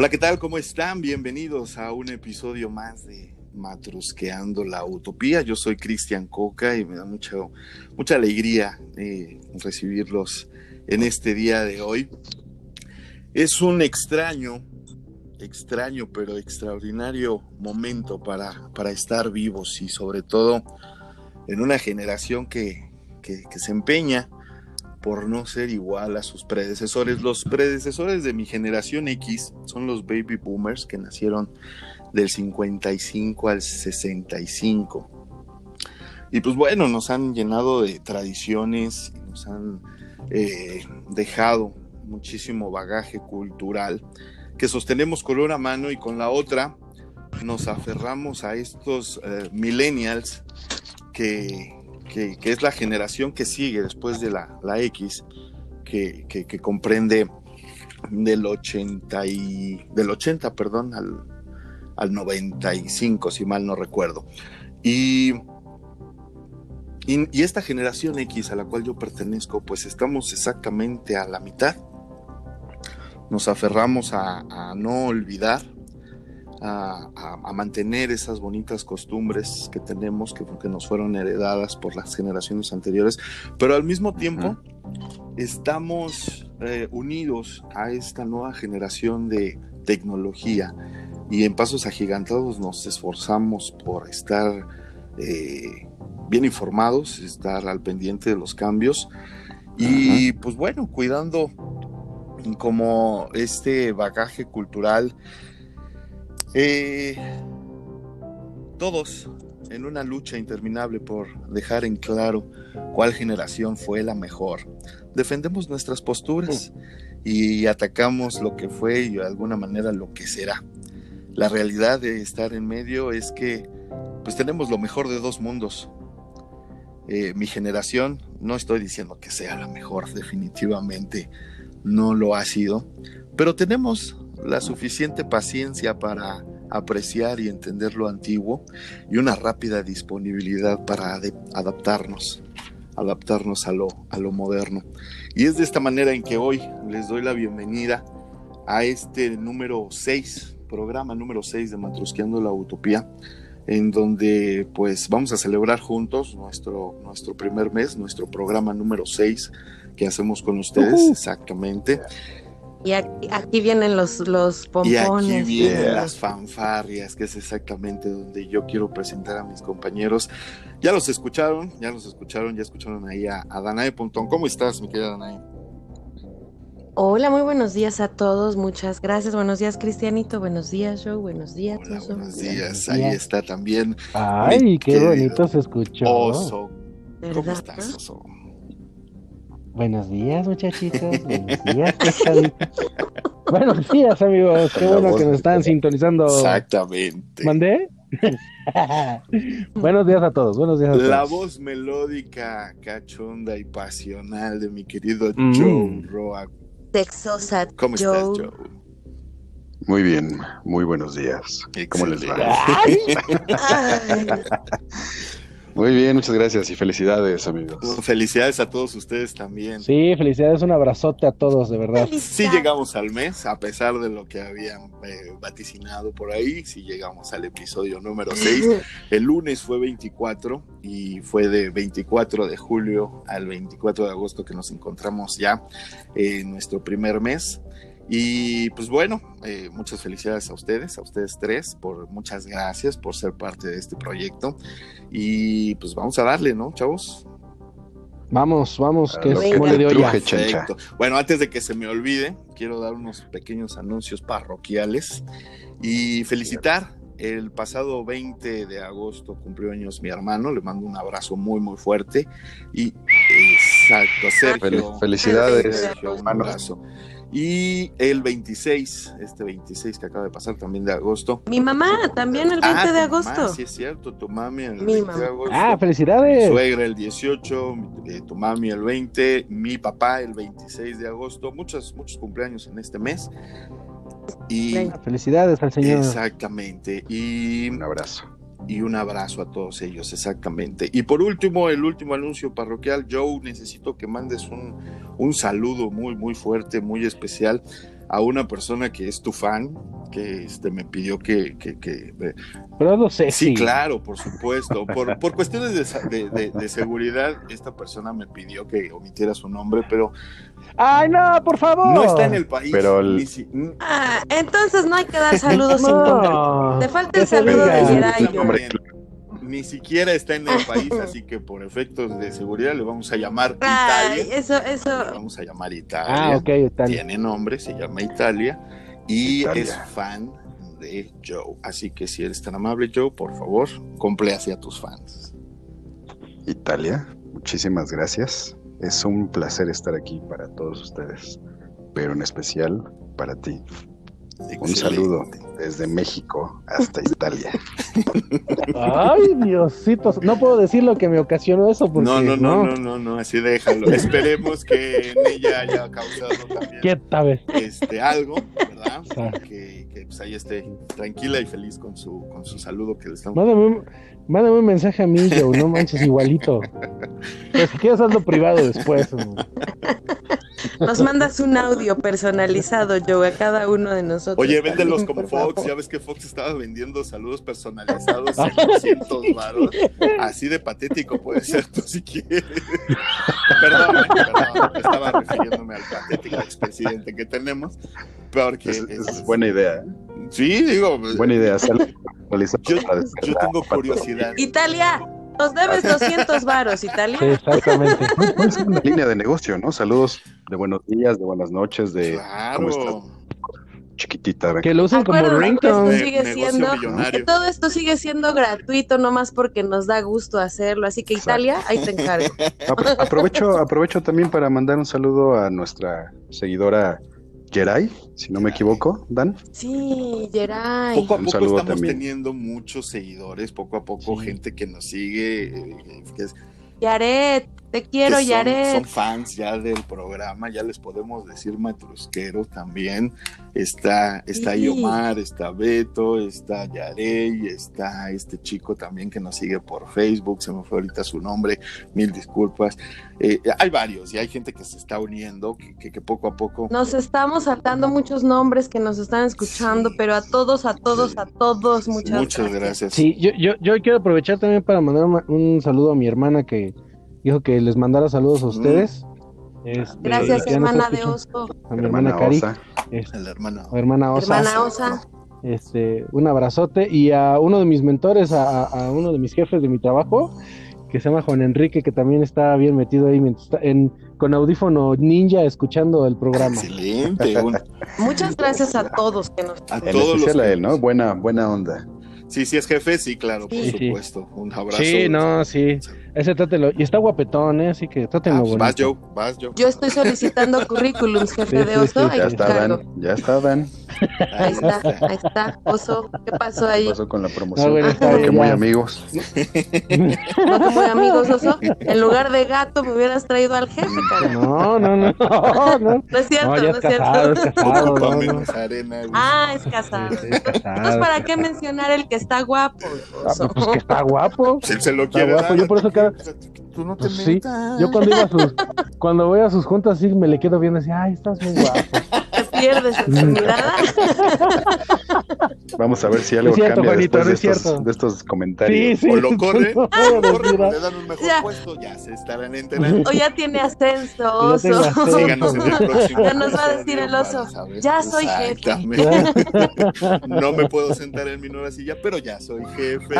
Hola, ¿qué tal? ¿Cómo están? Bienvenidos a un episodio más de Matrusqueando la Utopía. Yo soy Cristian Coca y me da mucha, mucha alegría eh, recibirlos en este día de hoy. Es un extraño, extraño pero extraordinario momento para, para estar vivos y sobre todo en una generación que, que, que se empeña por no ser igual a sus predecesores. Los predecesores de mi generación X son los baby boomers que nacieron del 55 al 65. Y pues bueno, nos han llenado de tradiciones, nos han eh, dejado muchísimo bagaje cultural que sostenemos con una mano y con la otra nos aferramos a estos eh, millennials que, que, es la generación que sigue después de la, la X, que, que, comprende del 80, y, del 80 perdón, al, al 95, si mal no recuerdo. Y, y, esta generación X a la cual yo pertenezco, pues estamos exactamente a la mitad. Nos aferramos a, a no olvidar a, mantener esas bonitas costumbres que tenemos, que, porque nos fueron heredadas por las generaciones anteriores, pero al mismo tiempo estamos eh, unidos a esta nueva generación de tecnología. Y en pasos agigantados nos esforzamos por estar eh, bien informados, estar al pendiente de los cambios. Y pues bueno, cuidando como este bagaje cultural eh, todos en una lucha interminable por dejar en claro cuál generación fue la mejor. Defendemos nuestras posturas y atacamos lo que fue y de alguna manera lo que será. La realidad de estar en medio es que pues tenemos lo mejor de dos mundos. Eh, mi generación, no estoy diciendo que sea la mejor, definitivamente no lo ha sido, pero tenemos la suficiente paciencia para apreciar y entender lo antiguo y una rápida disponibilidad para adaptarnos, adaptarnos a lo, a lo moderno. Y es de esta manera en que hoy les doy la bienvenida a este número 6, programa número 6 de Matrusqueando la Utopía, en donde pues vamos a celebrar juntos nuestro, nuestro primer mes, nuestro programa número 6 que hacemos con ustedes, exactamente. Y aquí, vienen los, los pompones. Y aquí vienen las fanfarrias, que es exactamente donde yo quiero presentar a mis compañeros. Ya los escucharon, ya los escucharon, ya escucharon ahí a, a Danae Pontón. ¿Cómo estás, mi querida Danae? Hola, muy buenos días a todos, muchas gracias. Buenos días, Cristianito. Buenos días, Joe. Buenos días, Hola, Buenos días, ahí está también. Ay, qué bonito se escuchó. Oso. ¿Cómo estás, Oso? Buenos días, muchachitos. Buenos días, Buenos días, amigos. Qué bueno que nos están sintonizando. Exactamente. ¿Mandé? buenos días a todos. Buenos días a todos. La voz melódica, cachonda y pasional de mi querido mm. Joe Roa. Texosa. ¿Cómo estás, Joe? Muy bien, muy buenos días. ¿Cómo les va? Muy bien, muchas gracias y felicidades, amigos. Felicidades a todos ustedes también. Sí, felicidades, un abrazote a todos, de verdad. Sí llegamos al mes, a pesar de lo que habían eh, vaticinado por ahí, sí llegamos al episodio número 6. El lunes fue 24 y fue de 24 de julio al 24 de agosto que nos encontramos ya en nuestro primer mes. Y pues bueno, eh, muchas felicidades a ustedes, a ustedes tres, por muchas gracias por ser parte de este proyecto. Y pues vamos a darle, ¿no, chavos? Vamos, vamos, que es mole de olla. Perfecto. Bueno, antes de que se me olvide, quiero dar unos pequeños anuncios parroquiales y felicitar. El pasado 20 de agosto cumplió años mi hermano, le mando un abrazo muy, muy fuerte. Y exacto, Sergio. Felicidades, un abrazo. Y el 26, este 26 que acaba de pasar también de agosto. Mi mamá también el 20 ah, de agosto. Mamá, sí, es cierto, tu mami el 20 de agosto. Ah, felicidades. Mi suegra el 18, eh, tu mami el 20, mi papá el 26 de agosto. Muchos, muchos cumpleaños en este mes. Y felicidades al señor. Exactamente. Y un abrazo. Y un abrazo a todos ellos, exactamente. Y por último, el último anuncio parroquial, Joe, necesito que mandes un, un saludo muy, muy fuerte, muy especial a una persona que es tu fan, que este, me pidió que... que, que Pero no sé sí, claro, por supuesto. Por, por cuestiones de, de, de, seguridad, esta persona me pidió que omitiera su nombre, pero... ¡Ay, no, por favor! No está en el país. Pero el... si... ah, entonces no hay que dar saludos no, sin nombre. Te falta el saludo de Geray ni siquiera está en el país, así que por efectos de seguridad le vamos a llamar Ay, Italia. Eso, eso. Le vamos a llamar Italia. Ah, ok, Italia. Tiene nombre, se llama Italia y Italia. es fan de Joe. Así que si eres tan amable, Joe, por favor, compléase a tus fans. Italia, muchísimas gracias. Es un placer estar aquí para todos ustedes, pero en especial para ti. Un saludo desde México hasta Italia. Ay, Diosito. No puedo decir lo que me ocasionó eso porque no, no, no, no, no, no, así déjalo. Esperemos que en ella haya causado también ¿Qué tal? este algo, ¿verdad? Que, que pues ahí esté tranquila y feliz con su con su saludo que le estamos. Mándame un, mándame un mensaje a mí, Joe, no manches igualito. Pero si quieres hazlo privado después. Nos mandas un audio personalizado, Joe, a cada uno de nosotros. Oye, véndelos como Fox. Ya ves que Fox estaba vendiendo saludos personalizados en 200 baros. Así de patético puede ser tú si quieres. perdón, perdón, estaba refiriéndome al patético expresidente que tenemos. Porque es, es, es buena idea. Sí, digo. Buena idea. Yo, yo tengo curiosidad. Italia, nos debes 200 varos, Italia. Sí, exactamente. Es una línea de negocio, ¿no? Saludos de buenos días, de buenas noches, de claro. cómo estás. Chiquitita. Que lo usen como ringtone. Sigue siendo, que todo esto sigue siendo gratuito, nomás porque nos da gusto hacerlo. Así que Italia, ahí te encargo. Aprovecho, aprovecho también para mandar un saludo a nuestra seguidora Geray, si no me equivoco, Dan. Sí, Geray. Poco a poco estamos también. teniendo muchos seguidores, poco a poco sí. gente que nos sigue. Eh, que es, Yaret, te quiero, Yaret. Son fans ya del programa, ya les podemos decir matrusqueros también. Está, está Sí. Omar, está Beto, está Yarey, está este chico también que nos sigue por Facebook, se me fue ahorita su nombre, mil disculpas. Eh, hay varios y hay gente que se está uniendo, que, que, que poco a poco. Nos estamos saltando muchos nombres que nos están escuchando, Sí. pero a todos, a todos, a todos, muchas, Muchas gracias. Sí, yo, yo, yo quiero aprovechar también para mandar un saludo a mi hermana que dijo que les mandara saludos a ustedes. Este, Gracias, hermana de. Oso. A mi hermana, Cari, Osa. este, El hermano. a hermana Osa, Hermana Osa. este, un abrazote y a uno de mis mentores, a, uno de mis jefes de mi trabajo, que se llama Juan Enrique, que también está bien metido ahí mientras está en, con audífono ninja escuchando el programa. Excelente. un- Muchas gracias a todos que nos a En todos los especial a que- él, ¿no? Buena, buena onda. Sí, sí es jefe, sí, claro, por Sí. Sí. supuesto. Un abrazo. Sí, no, sí. Ese trátelo. Y está guapetón, ¿eh? Así que Ah, trátenlo pues vas, bonito. Joe, vas, Joe. Yo estoy solicitando currículums, jefe Sí, de sí, Oso. sí. ahí Ya. Dan, ya está Dan. Ahí está, ahí está. Oso, ¿qué pasó ¿Qué ahí? pasó con la promoción? No, bueno, está que muy amigos. No como amigos, Oso. En lugar de gato me hubieras traído al jefe, cara. No, no, no, no, no. No es cierto, No, es es casado, es cierto. casado. Arena. güey. Ah, es casado. Sí, sí, es casado. Entonces, ¿para qué mencionar el que está guapo? Ah, Oso? pues que está guapo. Si él se lo Está quiere guapo, yo por eso cada- Tú no te Pues sí. Yo cuando iba a sus, cuando voy a sus juntas sí me le quedo viendo así, ay, estás muy guapo. ¿Te pierdes en su mirada? Vamos a ver si algo cierto, cambia Juanito, después no de es estos, cierto. de estos comentarios. Sí, sí. O lo corre, No, corre, le dan un mejor Ya. puesto, ya se estarán enterando. O ya tiene ascenso, Ya Oso. ascenso. Síganos en el próximo. Ya nos va a decir el oso, saber ya soy jefe. No me puedo sentar en mi nueva silla, pero ya soy jefe.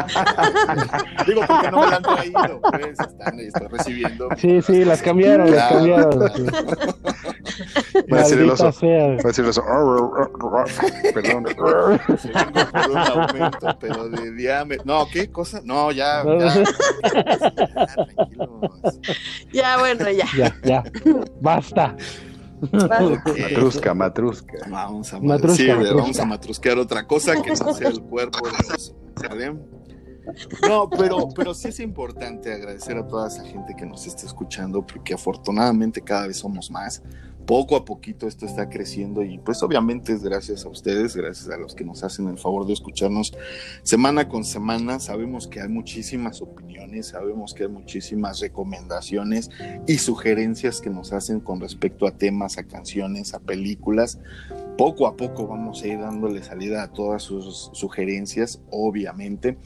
Digo, porque no me la han traído. Pues, están, estoy recibiendo. Sí, sí, las cambiaron, las cambiaron. claro. sí. Va a decir el oso. Decir el oso. Perdón. Se vengo por un aumento, pero de diámetro. No, ¿qué cosa? No, ya, ya. no. Ya, bueno, ya. Ya, ya, basta. Matrusca, matrusca. Vamos a, Matrusca, sí, matrusca. vamos a matrusquear otra cosa que no sea el cuerpo de. ¿sale? No, pero, pero sí es importante agradecer a toda esa gente que nos está escuchando, porque afortunadamente cada vez somos más. Poco a poquito esto está creciendo y pues obviamente es gracias a ustedes, gracias a los que nos hacen el favor de escucharnos semana con semana. Sabemos que hay muchísimas opiniones, sabemos que hay muchísimas recomendaciones y sugerencias que nos hacen con respecto a temas, a canciones, a películas. Poco a poco vamos a ir dándole salida a todas sus sugerencias, obviamente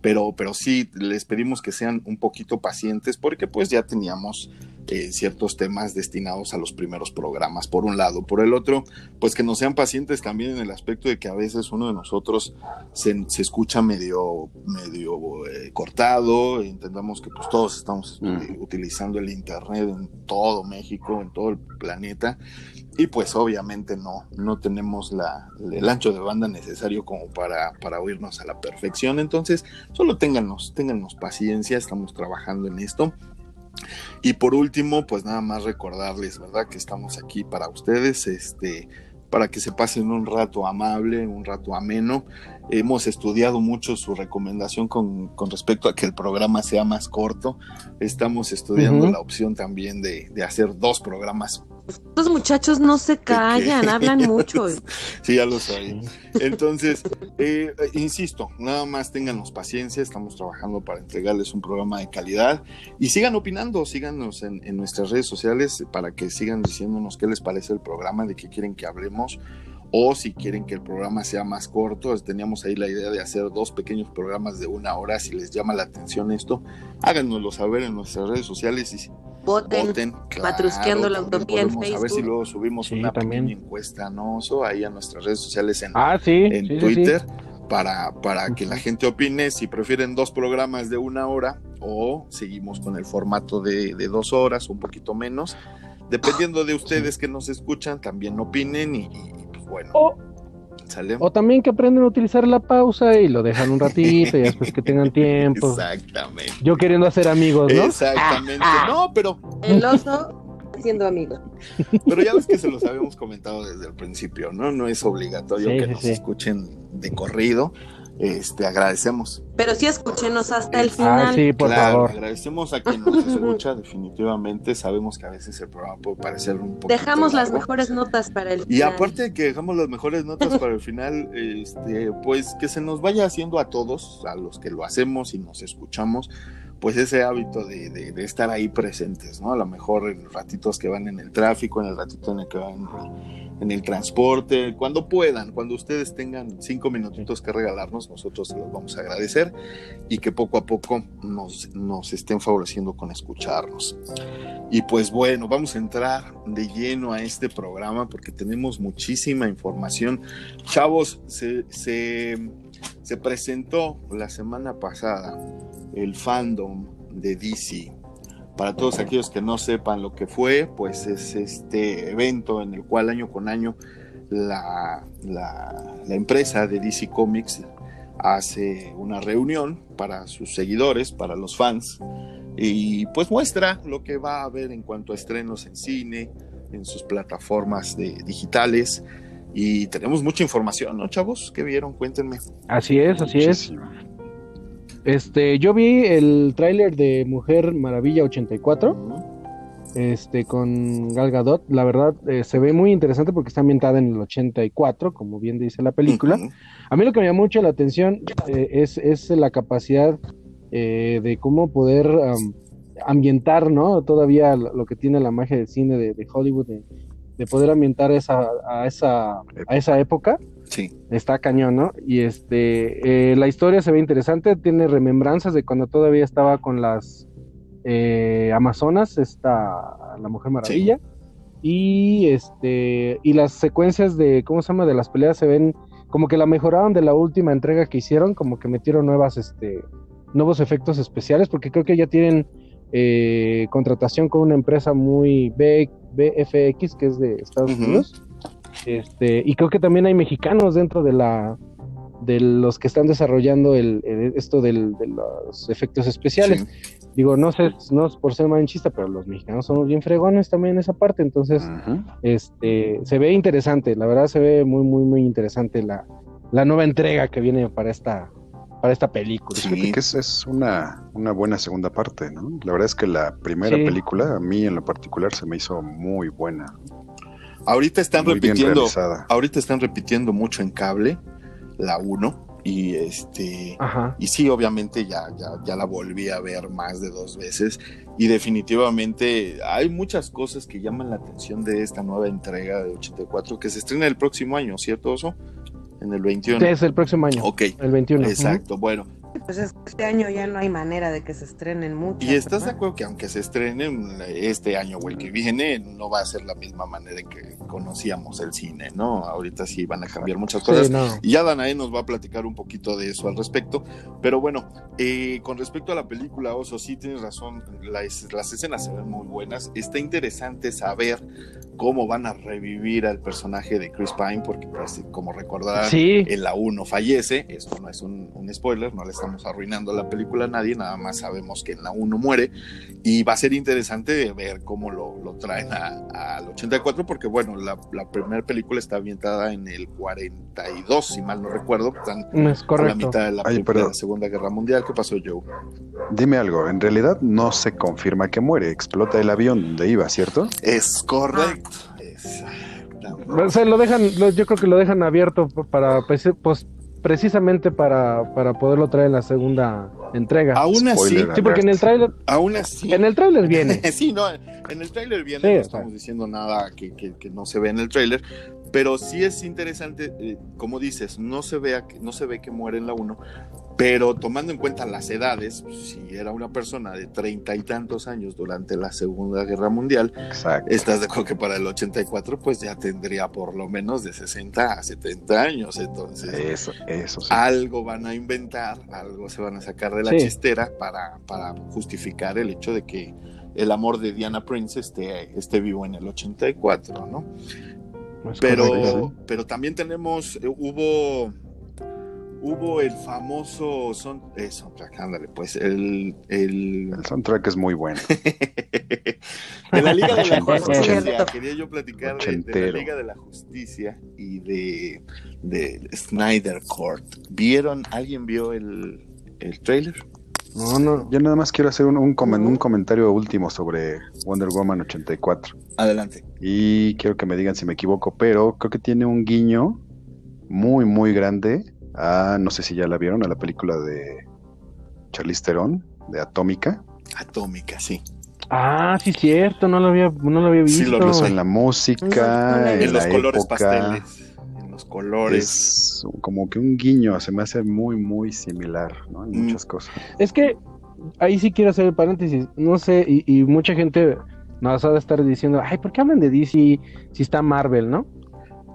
pero, pero sí les pedimos que sean un poquito pacientes porque pues ya teníamos eh, ciertos temas destinados a los primeros programas, por un lado. Por el otro, pues que nos sean pacientes también en el aspecto de que a veces uno de nosotros se, escucha medio, medio eh, cortado, entendamos que pues todos estamos eh, utilizando el Internet en todo México, en todo el planeta, y pues obviamente no, no tenemos la, el ancho de banda necesario como para, para oírnos a la perfección. Entonces, solo téngannos, téngannos paciencia, estamos trabajando en esto. Y por último, pues nada más recordarles, ¿verdad? Que estamos aquí para ustedes, este, para que se pasen un rato amable, un rato ameno. Hemos estudiado mucho su recomendación con, con respecto a que el programa sea más corto. Estamos estudiando la opción también de, de hacer dos programas estos muchachos no se callan, hablan mucho. sí, ya lo sabía. Entonces, eh, insisto, nada más téngannos paciencia, estamos trabajando para entregarles un programa de calidad y sigan opinando, síganos en, en nuestras redes sociales para que sigan diciéndonos qué les parece el programa, de qué quieren que hablemos o si quieren que el programa sea más corto, teníamos ahí la idea de hacer dos pequeños programas de una hora, si les llama la atención esto, háganoslo saber en nuestras redes sociales y voten, matrusqueando la utopía en Facebook. A ver si luego subimos una pequeña encuesta, ¿no? ahí a nuestras redes sociales en, ah, en Twitter. Para, para que la gente opine si prefieren dos programas de una hora o seguimos con el formato de, de dos horas, un poquito menos. Dependiendo de ustedes que nos escuchan, también opinen y, bueno. O también que aprenden a utilizar la pausa y lo dejan un ratito y después que tengan tiempo. Exactamente. Yo queriendo hacer amigos, ¿no? Exactamente. No, pero. El oso siendo amigo. Pero ya ves que se los habíamos comentado desde el principio, ¿no? No es obligatorio que nos escuchen de corrido este, agradecemos. Pero sí escúchenos hasta el ah, final. sí, por favor. Agradecemos a quien nos escucha, definitivamente. Sabemos que a veces el programa puede parecer un poco. Dejamos las mejores notas para el final. Y aparte de que dejamos las mejores notas para el final, este, pues que se nos vaya haciendo a todos, a los que lo hacemos y nos escuchamos, pues ese hábito de, estar ahí presentes, ¿no? A lo mejor en los ratitos que van en el tráfico, en el ratito en el que van en el, transporte, cuando puedan, cuando ustedes tengan cinco minutitos que regalarnos, nosotros se los vamos a agradecer y que poco a poco nos, estén favoreciendo con escucharnos. Y pues bueno, vamos a entrar de lleno a este programa porque tenemos muchísima información. Chavos, se, se presentó la semana pasada el fandom de DC. Para todos aquellos que no sepan lo que fue, pues es este evento en el cual año con año la, la, empresa de DC Comics hace una reunión para sus seguidores, para los fans, y pues muestra lo que va a haber en cuanto a estrenos en cine, en sus plataformas de, digitales. Y tenemos mucha información, ¿no, chavos? ¿Qué vieron? Cuéntenme. Así es, así es. Este, yo vi el tráiler de Mujer Maravilla 84, este, con Gal Gadot. La verdad, eh, se ve muy interesante porque está ambientada en el 84, como bien dice la película. A mí lo que me llama mucho la atención eh, es, es, la capacidad eh, de cómo poder ambientar, ¿no? Todavía lo, que tiene la magia del cine de, Hollywood, de, poder ambientar esa, a, esa, a esa época Sí. Está cañón, ¿no? Y este, eh, la historia se ve interesante, tiene remembranzas de cuando todavía estaba con las eh, Amazonas, esta, la Mujer Maravilla. Y este, y las secuencias de, ¿cómo se llama? De las peleas se ven como que la mejoraron de la última entrega que hicieron, como que metieron nuevas, este, nuevos efectos especiales, porque creo que ya tienen eh, contratación con una empresa muy BFX, que es de Estados Unidos. Este, y creo que también hay mexicanos dentro de la de los que están desarrollando el, esto de los efectos especiales. Digo, no sé, no es por ser manchista, pero los mexicanos somos bien fregones también en esa parte, entonces este se ve interesante, la verdad se ve muy muy muy interesante la, la nueva entrega que viene para esta para esta película. Sí, que es, una, una, buena segunda parte, ¿no? La verdad es que la primera película, a mí en lo particular, se me hizo muy buena. Ahorita están Muy repitiendo, ahorita están repitiendo mucho en cable, la 1, y este, Ajá. y sí, obviamente ya, ya, ya la volví a ver más de dos veces, y definitivamente hay muchas cosas que llaman la atención de esta nueva entrega de 84, que se estrena el próximo año, ¿cierto, Oso? En el 21. Sí, es el próximo año, Ok, el 21. exacto, bueno. Pues es que este año ya no hay manera de que se estrenen mucho. ¿Y estás de acuerdo que aunque se estrenen este año o el que viene, no va a ser la misma manera en que conocíamos el cine, ¿no? Ahorita sí van a cambiar muchas cosas. Sí, no. Y ya Danae nos va a platicar un poquito de eso al respecto. Pero bueno, eh, con respecto a la película Oso, sí tienes razón, las, las escenas se ven muy buenas. Está interesante saber cómo van a revivir al personaje de Chris Pine, porque pues, como recordarán, Sí, en la 1 fallece, esto no es un, un spoiler, no le estamos arruinando la película a nadie, nada más sabemos que en la 1 muere y va a ser interesante ver cómo lo, lo traen a- al 84 porque bueno, la, la primera película está ambientada en el 42, si mal no recuerdo, están es a la correcto. mitad de la, Ay, de perdón. la Segunda Guerra Mundial. ¿Qué pasó, Joe? Dime algo, en realidad no se confirma que muere, explota el avión donde iba, ¿cierto? Es correcto. Es- Se lo dejan, lo- yo creo que lo dejan abierto para preci- pues, precisamente para, para poderlo traer en la segunda entrega. Aún así, Spoiler Sí, porque en el alert. tráiler, aún así, en el tráiler viene. sí, no, en el tráiler viene, Sí, no o sea. estamos diciendo nada que, que- que no se ve en el tráiler, pero sí es interesante, eh, como dices, no se, vea, que- no se ve que muere en la 1, pero tomando en cuenta las edades, pues, si era una persona de treinta y tantos años durante la Segunda Guerra Mundial, Exacto. estás de acuerdo que para el 84 pues ya tendría por lo menos de 60 a 70 años, entonces Eso, eso sí. algo van a inventar, algo se van a sacar de la Sí. chistera para, para justificar el hecho de que el amor de Diana Prince esté, esté vivo en el 84, ¿no? Es Pero, correcto. pero también tenemos, eh, hubo, hubo el famoso son, eh, soundtrack, ándale, pues, el, el El soundtrack es muy bueno. de la Liga de la. Justicia, quería yo platicar de, de la. Liga de la Justicia y de, de Snyder Court. ¿Vieron, alguien vio el, el trailer? No, no. Yo nada más quiero hacer un, un comen- un comentario último sobre Wonder Woman 84. Adelante. Y quiero que me digan si me equivoco, pero creo que tiene un guiño muy, muy grande a, no sé si ya la vieron, a la película de Charlize Theron, de Atómica. Atómica, sí. Ah, sí, cierto, no lo había, no lo había Sí, visto. lo Incluso en la música, No, no, en En los la colores época. pasteles. En los colores. Es como que un guiño, se me hace muy, muy similar, ¿no? En Mm. muchas cosas. Es que ahí sí quiero hacer el paréntesis. No sé, y, y mucha gente nos ha de estar diciendo, ay, ¿por qué hablan de DC si está Marvel, no?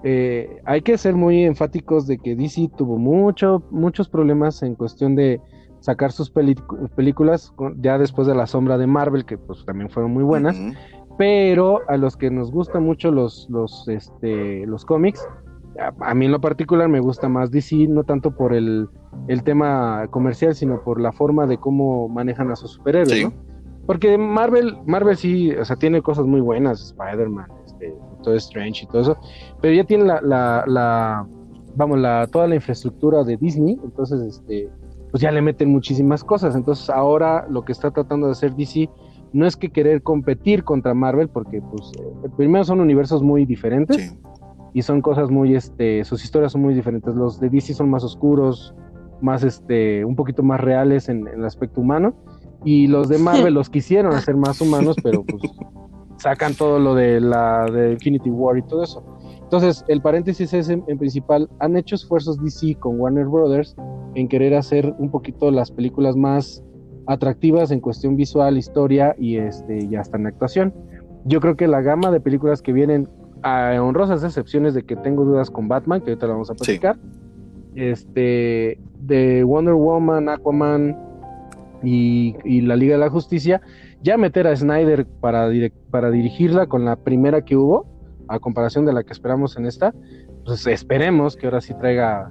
Eh, hay que ser muy enfáticos de que DC tuvo mucho, muchos problemas en cuestión de sacar sus películas ya después de la sombra de Marvel, que pues también fueron muy buenas. Pero a los que nos gustan mucho los, los, este, los cómics, a, a mí en lo particular me gusta más DC, no tanto por el, el tema comercial, sino por la forma de cómo manejan a sus superhéroes, Sí. ¿no? Porque Marvel, Marvel sí, o sea, tiene cosas muy buenas, Spider-Man, este, todo Strange y todo eso, pero ya tiene la, la, la- vamos, la, toda la infraestructura de Disney, entonces, este, pues ya le meten muchísimas cosas, entonces ahora lo que está tratando de hacer DC no es que querer competir contra Marvel, porque pues eh, primero son universos muy diferentes Sí. y son cosas muy, este, sus historias son muy diferentes. Los de DC son más oscuros, más, este, un poquito más reales en, en el aspecto humano, y los de Marvel los quisieron hacer más humanos, pero pues sacan todo lo de la de Infinity War y todo eso. Entonces, el paréntesis es en, en principal, han hecho esfuerzos DC con Warner Brothers en querer hacer un poquito las películas más atractivas en cuestión visual, historia y este y hasta en actuación. Yo creo que la gama de películas que vienen, a honrosas excepciones de que tengo dudas con Batman, que ahorita la vamos a platicar, este, de Wonder Woman, Aquaman y, y la Liga de la Justicia, ya meter a Snyder para, para dirigirla con la primera que hubo, a comparación de la que esperamos en esta, pues esperemos que ahora sí traiga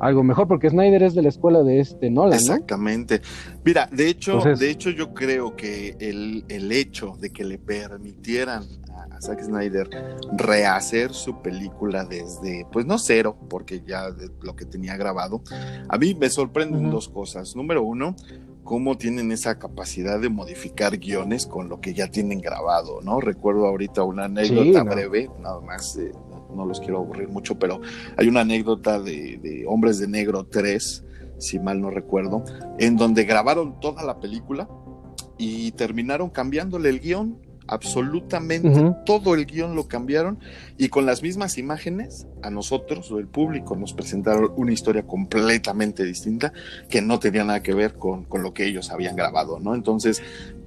algo mejor, porque Snyder es de la escuela de este Nolan, ¿no? Exactamente. Mira, de hecho, Entonces- de hecho yo creo que el, el hecho de que le permitieran a, Zack Snyder rehacer su película desde, pues no cero, porque ya de lo que tenía grabado, a mí me sorprenden dos cosas. Número uno, cómo tienen esa capacidad de modificar guiones con lo que ya tienen grabado, ¿no? Recuerdo ahorita una anécdota Sí, no. breve, nada más, eh, no los quiero aburrir mucho, pero hay una anécdota de, de Hombres de Negro 3, si mal no recuerdo, en donde grabaron toda la película y terminaron cambiándole el guion, absolutamente todo el guion lo cambiaron y con las mismas imágenes a nosotros o el público nos presentaron una historia completamente distinta que no tenía nada que ver con, con lo que ellos habían grabado, ¿no? Entonces,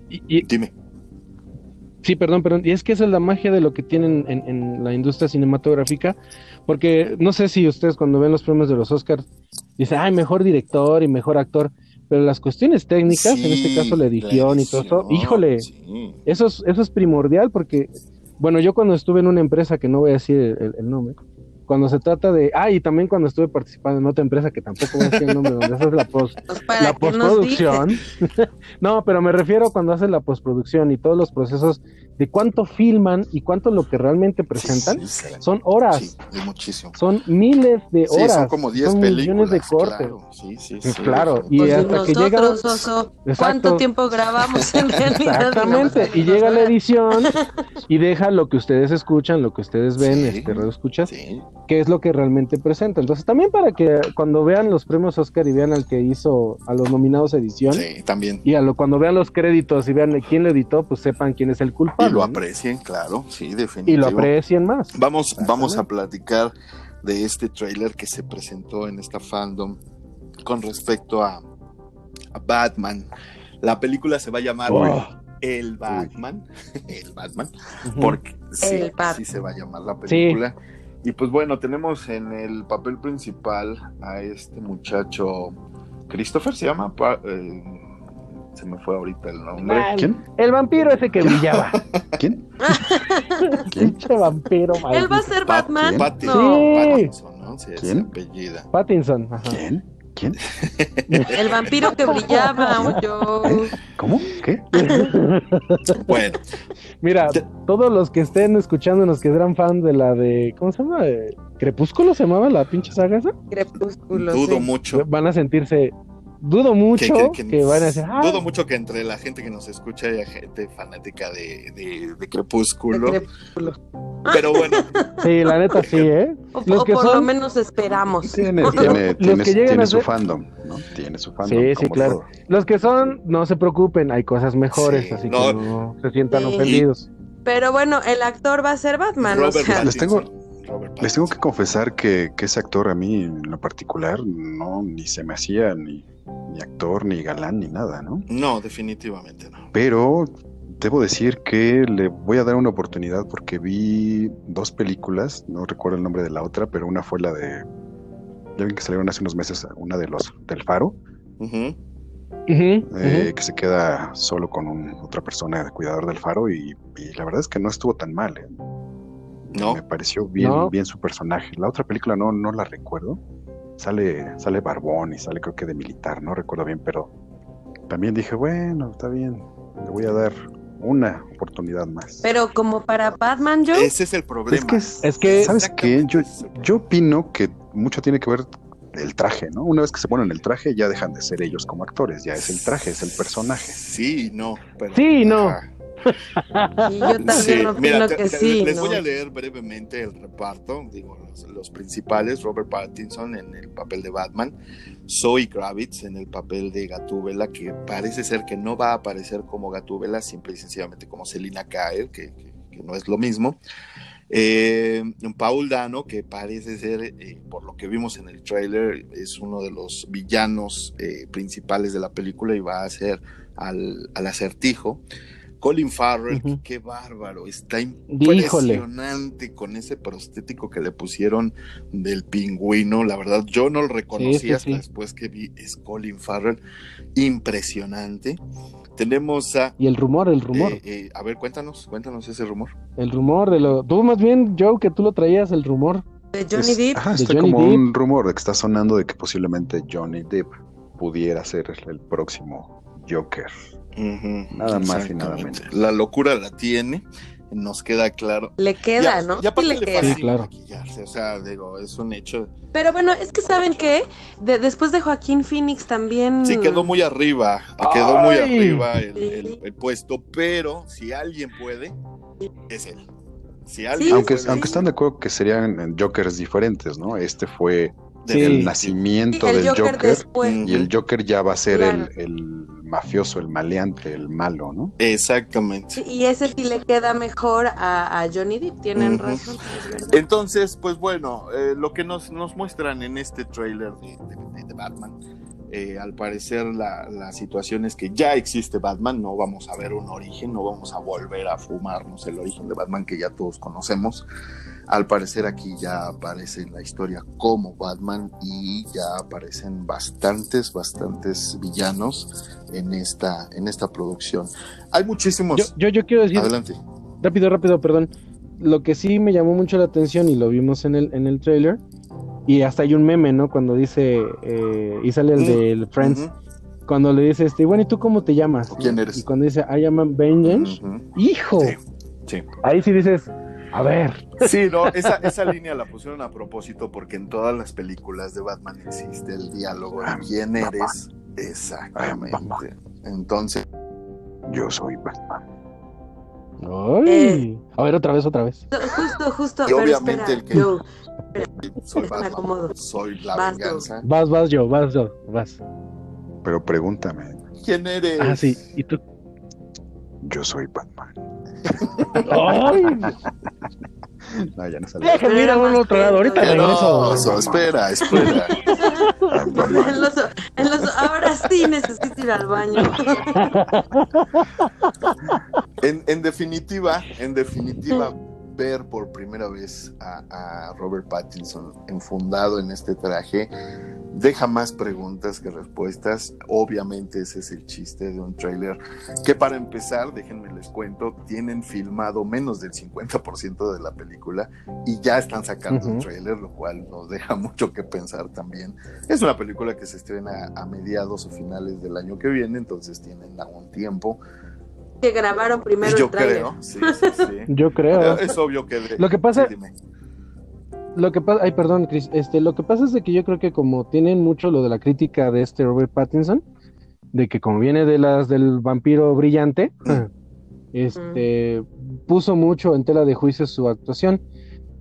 Y- y- dime. Sí, perdón, perdón. Y es que esa es la magia de lo que tienen en, en la industria cinematográfica, porque no sé si ustedes cuando ven los premios de los Oscars dicen, ay, mejor director y mejor actor, pero las cuestiones técnicas, en este caso la edición y todo eso, híjole, sí. eso es, eso es primordial porque, bueno, yo cuando estuve en una empresa que no voy a decir el, el- el nombre, cuando se trata de, ah, y también cuando estuve participando en otra empresa que tampoco voy a decir el nombre, donde haces la post, Pues para la postproducción. no, pero me refiero cuando haces la postproducción y todos los procesos de cuánto filman y cuánto lo que realmente presentan. Sí, sí, Son horas, sí, es muchísimo. son miles de Sí, horas. son como 10 son películas. millones de cortes. Claro, sí, sí, Sí, sí. claro, y Pues hasta que llega. Oso, ¿cuánto tiempo grabamos en realidad? Exactamente, y llega la edición y deja lo que ustedes escuchan, lo que ustedes ven, Sí. este, radio escuchas, Sí, que es lo que realmente presenta. Entonces, también para que cuando vean los premios Oscar y vean al que hizo a los nominados edición, sí, también. y a lo, cuando vean los créditos y vean quién lo editó, pues sepan quién es el Y lo aprecien, claro, sí, Y definitivo. lo aprecien más. Vamos, vamos a platicar de este tráiler que se presentó en esta fandom con respecto a, a Batman. La película se va a llamar Uy. El Batman. El Batman. Porque sí, El así se va a llamar la película. Y pues bueno, tenemos en el papel principal a este muchacho, Christopher se llama, Pa- eh, se me fue ahorita el nombre. ¿Quién? El vampiro ese que brillaba. ¿Quién? ¿Quién? Pinche vampiro, Él va a maldito. ser Pat- Batman. Pattinson, Sí. Pattinson, ¿no? Sí, ¿Quién? se apellida. Pattinson. ajá. ¿Quién? ¿Quién? El vampiro que brillaba. Yo. ¿Cómo? ¿Qué? Bueno, Mira, todos los que estén escuchándonos que eran fan de la de. ¿Cómo se llama? Eh, ¿Crepúsculo se llamaba la pinche saga esa? Crepúsculo. dudo sí. mucho. Van a sentirse. Dudo mucho que, van a decir. "Ah, dudo mucho que entre la gente que nos escucha haya gente fanática de, de, de Crepúsculo. De Crepúsculo. Pero bueno, Sí, la neta sí, ¿eh? O, Los o que por lo son- menos esperamos. Tiene, Los tiene, que tiene, llegan tiene a su ser- fandom, ¿no? Tiene su fandom. Sí, sí, claro. todo. Los que son, no se preocupen, hay cosas mejores, Sí, así no. que no se sientan Sí. ofendidos. Pero bueno, el actor va a ser Batman. o Robert sea, Les tengo- Les tengo que confesar que, que ese actor a mí en lo particular no ni se me hacía ni, ni actor, ni galán, ni nada, ¿no? No, definitivamente no. Pero debo decir que le voy a dar una oportunidad porque vi dos películas, no recuerdo el nombre de la otra, pero una fue la de, ya ven que salieron hace unos meses, una de los del Faro, eh, que se queda solo con un- otra persona de cuidador del Faro y, y la verdad es que no estuvo tan mal, ¿eh? No. Me pareció bien, No. bien su personaje. La otra película no, no la recuerdo. Sale, sale Barbón y sale creo que de militar, no recuerdo bien, pero también dije, bueno, está bien, le voy a dar una oportunidad más. pero como para Batman, yo. Ese es el problema. Es que, es, Es que- ¿sabes qué? Yo, yo opino que mucho tiene que ver el traje, ¿no? Una vez que se ponen el traje, ya dejan de ser ellos como actores, ya es el traje, es el personaje. Sí, no. Pero, Sí, no. Ajá. Y yo también Sí, opino mira, te- que te- sí. les ¿no? voy a leer brevemente el reparto, digo, los, los principales, Robert Pattinson en el papel de Batman, Zoe Kravitz en el papel de Gatúbela, que parece ser que no va a aparecer como Gatúbela, simple y sencillamente como Selina Kyle, que, que- que no es lo mismo. Eh, Paul Dano, que parece ser, eh, por lo que vimos en el tráiler, es uno de los villanos eh, principales de la película y va a ser al, al acertijo. Colin Farrell, qué bárbaro, está impresionante con ese prostético que le pusieron del pingüino. La verdad, yo no lo reconocí Sí, sí, hasta sí. después que vi, es Colin Farrell, impresionante. Tenemos a, Y el rumor, el rumor, eh, eh, a ver, cuéntanos, cuéntanos ese rumor. el rumor de lo. Tú más bien, Joe, que tú lo traías, el rumor. De Johnny Es- Depp. ajá, De está Johnny como un rumor de que está sonando de que posiblemente Johnny Depp pudiera ser el próximo Joker. Nada más y nada menos. La locura la tiene. nos queda claro. Le queda, ¿no? Y aparte Sí le le queda. fascina Sí, claro. maquillarse, o sea, digo, es un hecho. Pero bueno, es que ¿saben qué? De- después de Joaquín Phoenix también... Sí, quedó muy arriba, quedó muy arriba el, Sí. el- el puesto, pero si alguien puede, es él. Si Sí, alguien Aunque, puede, aunque están de acuerdo que serían Jokers diferentes, ¿no? Este fue el Sí. nacimiento Sí, el del Joker, y el Joker ya va a ser Claro. el, el mafioso, el maleante, el malo, ¿no? Exactamente. Y ese sí le queda mejor a, a Johnny Depp, tienen razón. Entonces, pues bueno, eh, lo que nos, nos muestran en este de, de- de Batman, eh, al parecer la, la situación es que ya existe Batman, no vamos a ver un origen, no vamos a volver a fumarnos el origen de Batman que ya todos conocemos. Al parecer aquí ya aparece en la historia como Batman y ya aparecen bastantes, bastantes villanos en esta, en esta producción. Hay muchísimos... Yo, yo, yo quiero decir, Adelante. rápido, rápido, perdón. Lo que sí me llamó mucho la atención y lo vimos en el, en el trailer, y hasta hay un meme, ¿no? Cuando dice, eh, y sale el Mm, del Friends, cuando le dice, este, bueno, ¿y tú cómo te llamas? ¿Quién eres? Y cuando dice, I am Vengeance. ¡hijo! Sí, sí. Ahí sí dices, a ver, Sí, no, esa, esa línea la pusieron a propósito porque en todas las películas de Batman existe el diálogo de quién eres. Exactamente. Entonces, Yo soy Batman. ¡ay! Eh. A ver, otra vez, otra vez. Justo, justo. Y pero obviamente espera, el que- soy Me Batman, acomodo. soy la Vas, venganza. Vas, vas, yo, vas, yo, vas. Pero pregúntame, ¿Quién eres? Ah, sí, ¿y tú? yo soy Batman. ¡Ay! No, ya no sale. Déjenme ir a un otro lado, ahorita regreso. oso, espera, espera. En los- en los- ahora sí necesito ir al baño. En, en definitiva, en definitiva, ver por primera vez a, a Robert Pattinson enfundado en este traje deja más preguntas que respuestas. Obviamente ese es el chiste de un tráiler que para empezar, déjenme les cuento, tienen filmado menos del 50% de la película y ya están sacando un Ujú. tráiler, lo cual nos deja mucho que pensar también. Es una película que se estrena a mediados o finales del año que viene, entonces tienen aún tiempo. Que grabaron primero Yo el trailer. creo, sí, sí, sí. Yo creo. Es obvio que... de- Lo que pasa- dime. Lo que pasa, ay, perdón, Chris, este, lo que pasa es de que yo creo que como tienen mucho lo de la crítica de este Robert Pattinson, de que como viene de las del vampiro brillante, este, puso mucho en tela de juicio su actuación,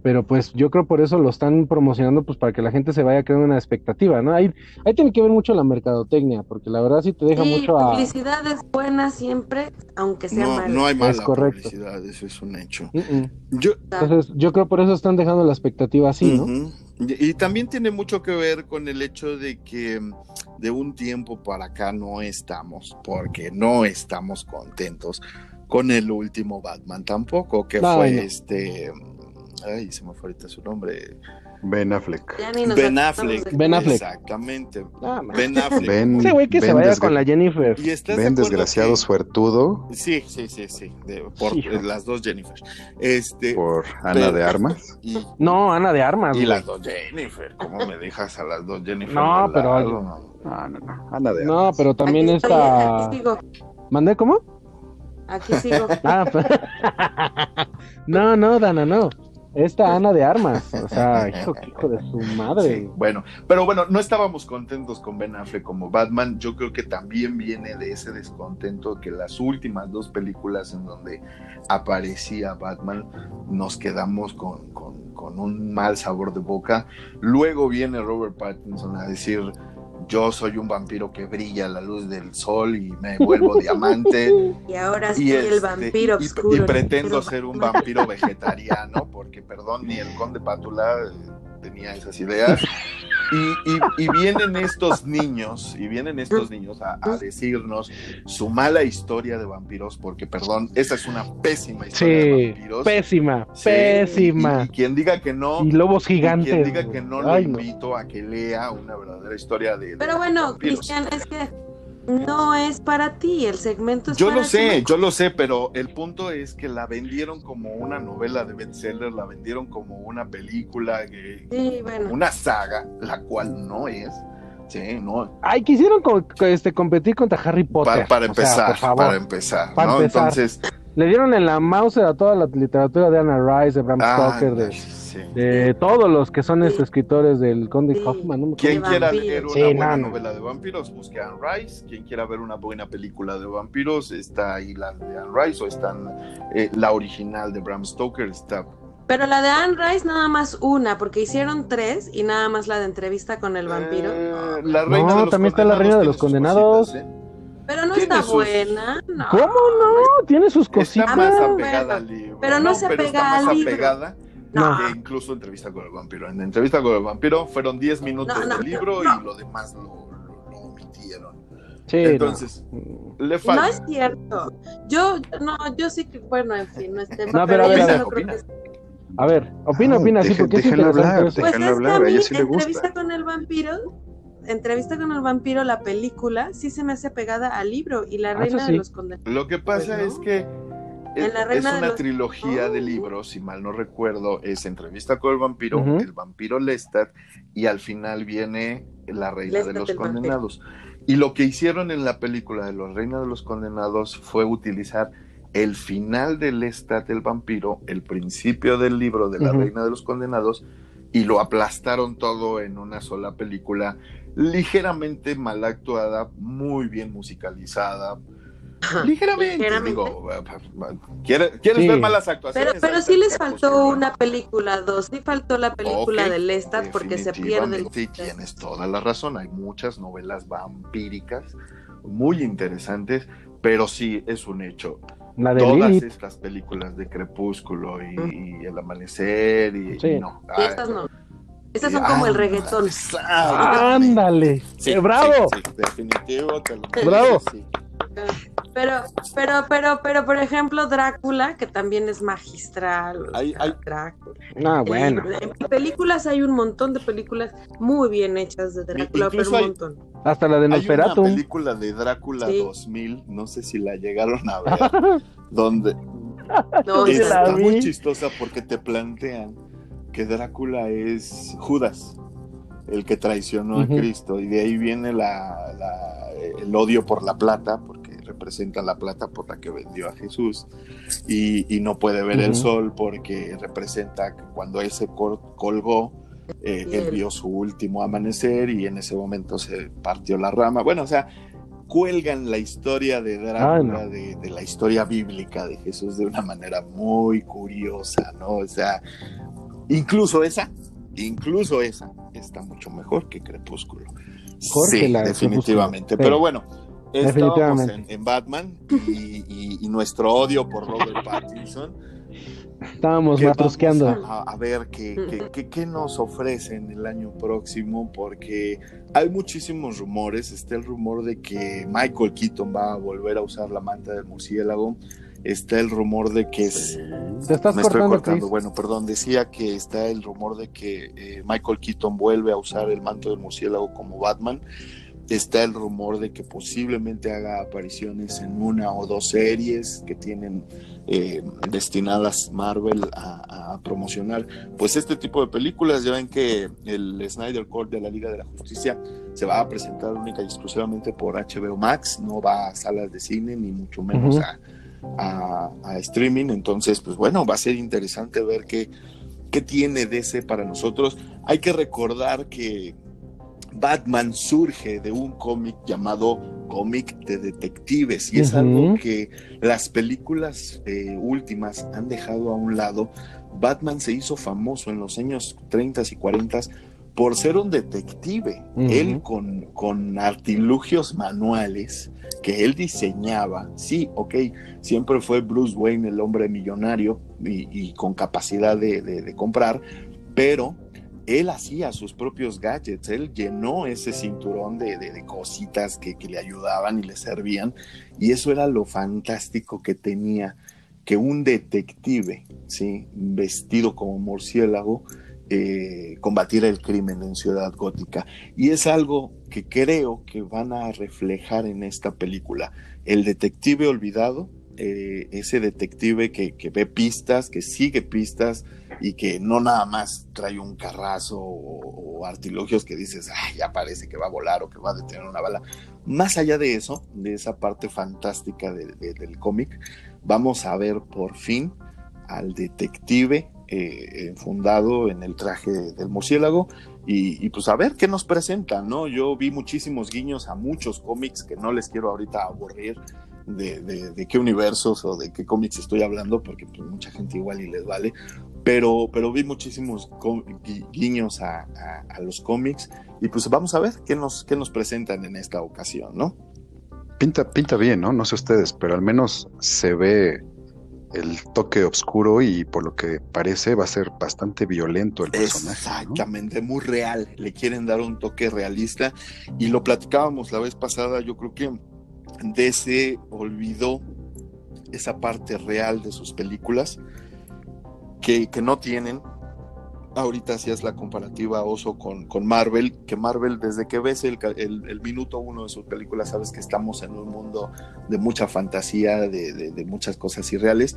pero pues yo creo por eso lo están promocionando, pues para que la gente se vaya creando una expectativa, ¿no? Ahí, ahí tiene que ver mucho la mercotecnia, porque la verdad sí te deja Sí, mucho a... publicidad es buena siempre, aunque sea No, mala. no hay mala correcto. publicidad, eso es un hecho. Yo, Entonces, yo creo por eso están dejando la expectativa así, ¿no? Y, y también tiene mucho que ver con el hecho de que de un tiempo para acá no estamos, porque no estamos contentos con el último Batman tampoco, que No, fue no. este... Ay, se me fue ahorita su nombre. Ben Affleck. Ben Affleck. Ben Affleck. Exactamente. Ah. Ben Affleck. Ben, Ese güey que se Ben vaya desgra- con la Jennifer. Y estás Ben desgraciado que- suertudo Sí, sí, sí, sí. de- por Hijo. las dos Jennifer. Este, por Ana de Armas. y, No, Ana de Armas. y güey. las dos Jennifer. ¿Cómo me dejas a las dos Jennifer? No, pero- lado? No, no, no. Ana de No, Armas. pero también Aquí estoy, está. Aquí sigo, ¿Mandé cómo? aquí sigo. Ah, pues- no, no, Dana, no. Esta Ana de Armas. O sea, hijo, hijo de su madre. Sí, bueno, pero bueno, no estábamos contentos con Ben Affleck como Batman. Yo creo que también viene de ese descontento que las últimas dos películas en donde aparecía Batman nos quedamos con, con- con un mal sabor de boca. Luego viene Robert Pattinson a decir. Yo soy un vampiro que brilla a la luz del sol y me vuelvo diamante. Y ahora y, soy el este, vampiro y- y- oscuro. y el pretendo ser un vampiro vegetariano, porque perdón, ni el conde Pátula eh, tenía esas ideas. Y, y- y vienen estos niños, y vienen estos niños a, a decirnos su mala historia de vampiros, porque perdón, esa es una pésima historia de vampiros. pésima, Sí, pésima. Y, y quien diga que no, Y lobos y quien gigantes. diga que no, lo no. invito a que lea una verdadera historia de. de Pero bueno. Cristian, es que no es para ti, el segmento es Yo para lo sé, yo lo sé, pero el punto es que la vendieron como una novela de bestseller, la vendieron como una película, que- Sí, bueno. una saga, la cual no es. Sí, no. Ay, quisieron co- este, competir contra Harry Potter. Para, para O sea, empezar, por favor. para empezar, Para ¿no? empezar. Entonces, le dieron en la mouse a toda la literatura de Anna Rice, de Bram Ah, Stoker, de, sí. de todos los que son estos escritores del Conde Sí. Hoffman. ¿no? Quien de quiera leer una Sí, buena no, no. novela de vampiros, busque a Anne Rice. Quien quiera ver una buena película de vampiros, está ahí la de Anne Rice o está eh, la original de Bram Stoker. Está Pero la de Anne Rice nada más una, porque hicieron tres y nada más la de entrevista con el vampiro. Eh, la No, reina de los también está la reina de los condenados. cositas, ¿eh? Pero no está sus- buena. No. ¿Cómo no? Tiene sus Está cositas. más Ah, apegada bueno. al libro. Pero no se pero apega está más al libro. apegada No. que incluso entrevista con el vampiro. En entrevista con el vampiro fueron 10 minutos No, no, del libro no. y lo demás lo, lo- lo omitieron. Sí, Entonces, no. le No falta. es cierto. Yo, no, yo sí que, bueno, en fin, no es tema. No, pero a ver, a sí ver. no creo Opina. que- A ver, opina, Ah, opina, sí, porque es hablar. Pues es hablar, que a a mí, ella sí le entrevista gusta. con el vampiro, entrevista con el vampiro, la película, sí se me hace pegada al libro y la Ah, reina eso de sí. los condenados. Lo que pasa Pues no. es que es, la una los- trilogía de Oh. libros, si mal no recuerdo, es entrevista con el vampiro, el vampiro Lestat y al final viene la reina Lestat de los vampiro. condenados. Y lo que hicieron en la película de los Reina de los Condenados fue utilizar el final de Lestat el vampiro, el principio del libro de la. Reina de los Condenados y lo aplastaron todo en una sola película ligeramente mal actuada, muy bien musicalizada. Ligeramente, Ligeramente. digo, ¿quieres, quieres Sí. ver malas Pero, actuaciones? pero Ahí sí les faltó una película dos, sí faltó la película de Lestat porque se pierde el... Y tienes toda la razón. Hay muchas novelas vampíricas muy interesantes, pero sí es un hecho. La de Todas Lilith. estas películas de Crepúsculo y, y El Amanecer y, Sí. y no. Y estas no. Estas son Ah, como el reggaetón. Ándale. Sí, Eh, ¡Bravo! sí, sí, definitivo. te lo- Bravo. Pero, pero, pero, pero, por ejemplo, Drácula, que también es magistral. Hay- sea, hay- Drácula. Ah, El bueno. En películas hay un montón de películas muy bien hechas de Drácula, pero un hay- montón. Hasta la de Hay una Nosferatu. película de Drácula Sí. 2000, no sé si la llegaron a ver, donde No, está muy chistosa porque te plantean que Drácula es Judas, el que traicionó a Cristo, y de ahí viene la, la- el odio por la plata, porque representa la plata por la que vendió a Jesús, y, y no puede ver el sol porque representa que cuando él se col- colgó, eh, él vio su último amanecer y en ese momento se partió la rama. Bueno, o sea, cuelgan la historia de Drácula, Ah, no. de, de la historia bíblica de Jesús de una manera muy curiosa, ¿no? O sea, incluso esa, incluso esa está mucho mejor que Crepúsculo. Jorge, sí, definitivamente. Crepúsculo. Pero bueno, estábamos Definitivamente. en, en Batman y, y- y nuestro odio por Robert Pattinson. Estábamos que matrusqueando. vamos A, a ver qué, qué- qué- qué nos ofrecen el año próximo, porque hay muchísimos rumores. Está el rumor de que Michael Keaton va a volver a usar la manta del murciélago. Está el rumor de que es. Te estás Me estoy cortando, cortando. Chris. Bueno, perdón. Decía que está el rumor de que eh, Michael Keaton vuelve a usar el manto del murciélago como Batman. Está el rumor de que posiblemente haga apariciones en una o dos series que tienen eh, destinadas Marvel a, a promocionar. Pues este tipo de películas, ya ven que el Snyder Cut de la Liga de la Justicia se va a presentar única y exclusivamente por HBO Max, no va a salas de cine ni mucho menos Ujú. a, a- a streaming. Entonces, pues bueno, va a ser interesante ver qué, qué tiene DC para nosotros. Hay que recordar que Batman surge de un cómic llamado cómic de detectives y es algo que las películas eh, últimas han dejado a un lado. Batman se hizo famoso en los años 30 y 40 por ser un detective. Él con, con artilugios manuales que él diseñaba. Sí, ok, siempre fue Bruce Wayne el hombre millonario y, y con capacidad de, de- de comprar, pero él hacía sus propios gadgets, él llenó ese cinturón de, de- de cositas que, que le ayudaban y le servían, y eso era lo fantástico que tenía, que un detective, ¿sí? vestido como murciélago, eh, combatiera el crimen en Ciudad Gótica. Y es algo que creo que van a reflejar en esta película. El detective olvidado, eh, ese detective que, que ve pistas, que sigue pistas y que no nada más trae un carrazo o, o artilugios que dices, ya parece que va a volar o que va a detener una bala. Más allá de eso, de esa parte fantástica de- de- del cómic, vamos a ver por fin al detective eh, fundado en el traje del murciélago y, pues a ver qué nos presentan, ¿no? Yo vi muchísimos guiños a muchos cómics que no les quiero ahorita aburrir de, qué universos o de qué cómics estoy hablando, porque pues, mucha gente igual y les vale, pero, pero vi muchísimos guiños a, los cómics y pues vamos a ver qué nos, qué nos presentan en esta ocasión, ¿no? Pinta, pinta bien, ¿no? No sé ustedes, pero al menos se ve el toque oscuro y por lo que parece va a ser bastante violento el personaje. Exactamente, muy real. Le quieren dar un toque realista y lo platicábamos la vez pasada. Yo creo que DC olvidó esa parte real de sus películas que, que no tienen ahorita hacías la comparativa Oso con, con, Marvel, que Marvel desde que ves el, el, minuto uno de sus películas sabes que estamos en un mundo de mucha fantasía, de, de, muchas cosas irreales,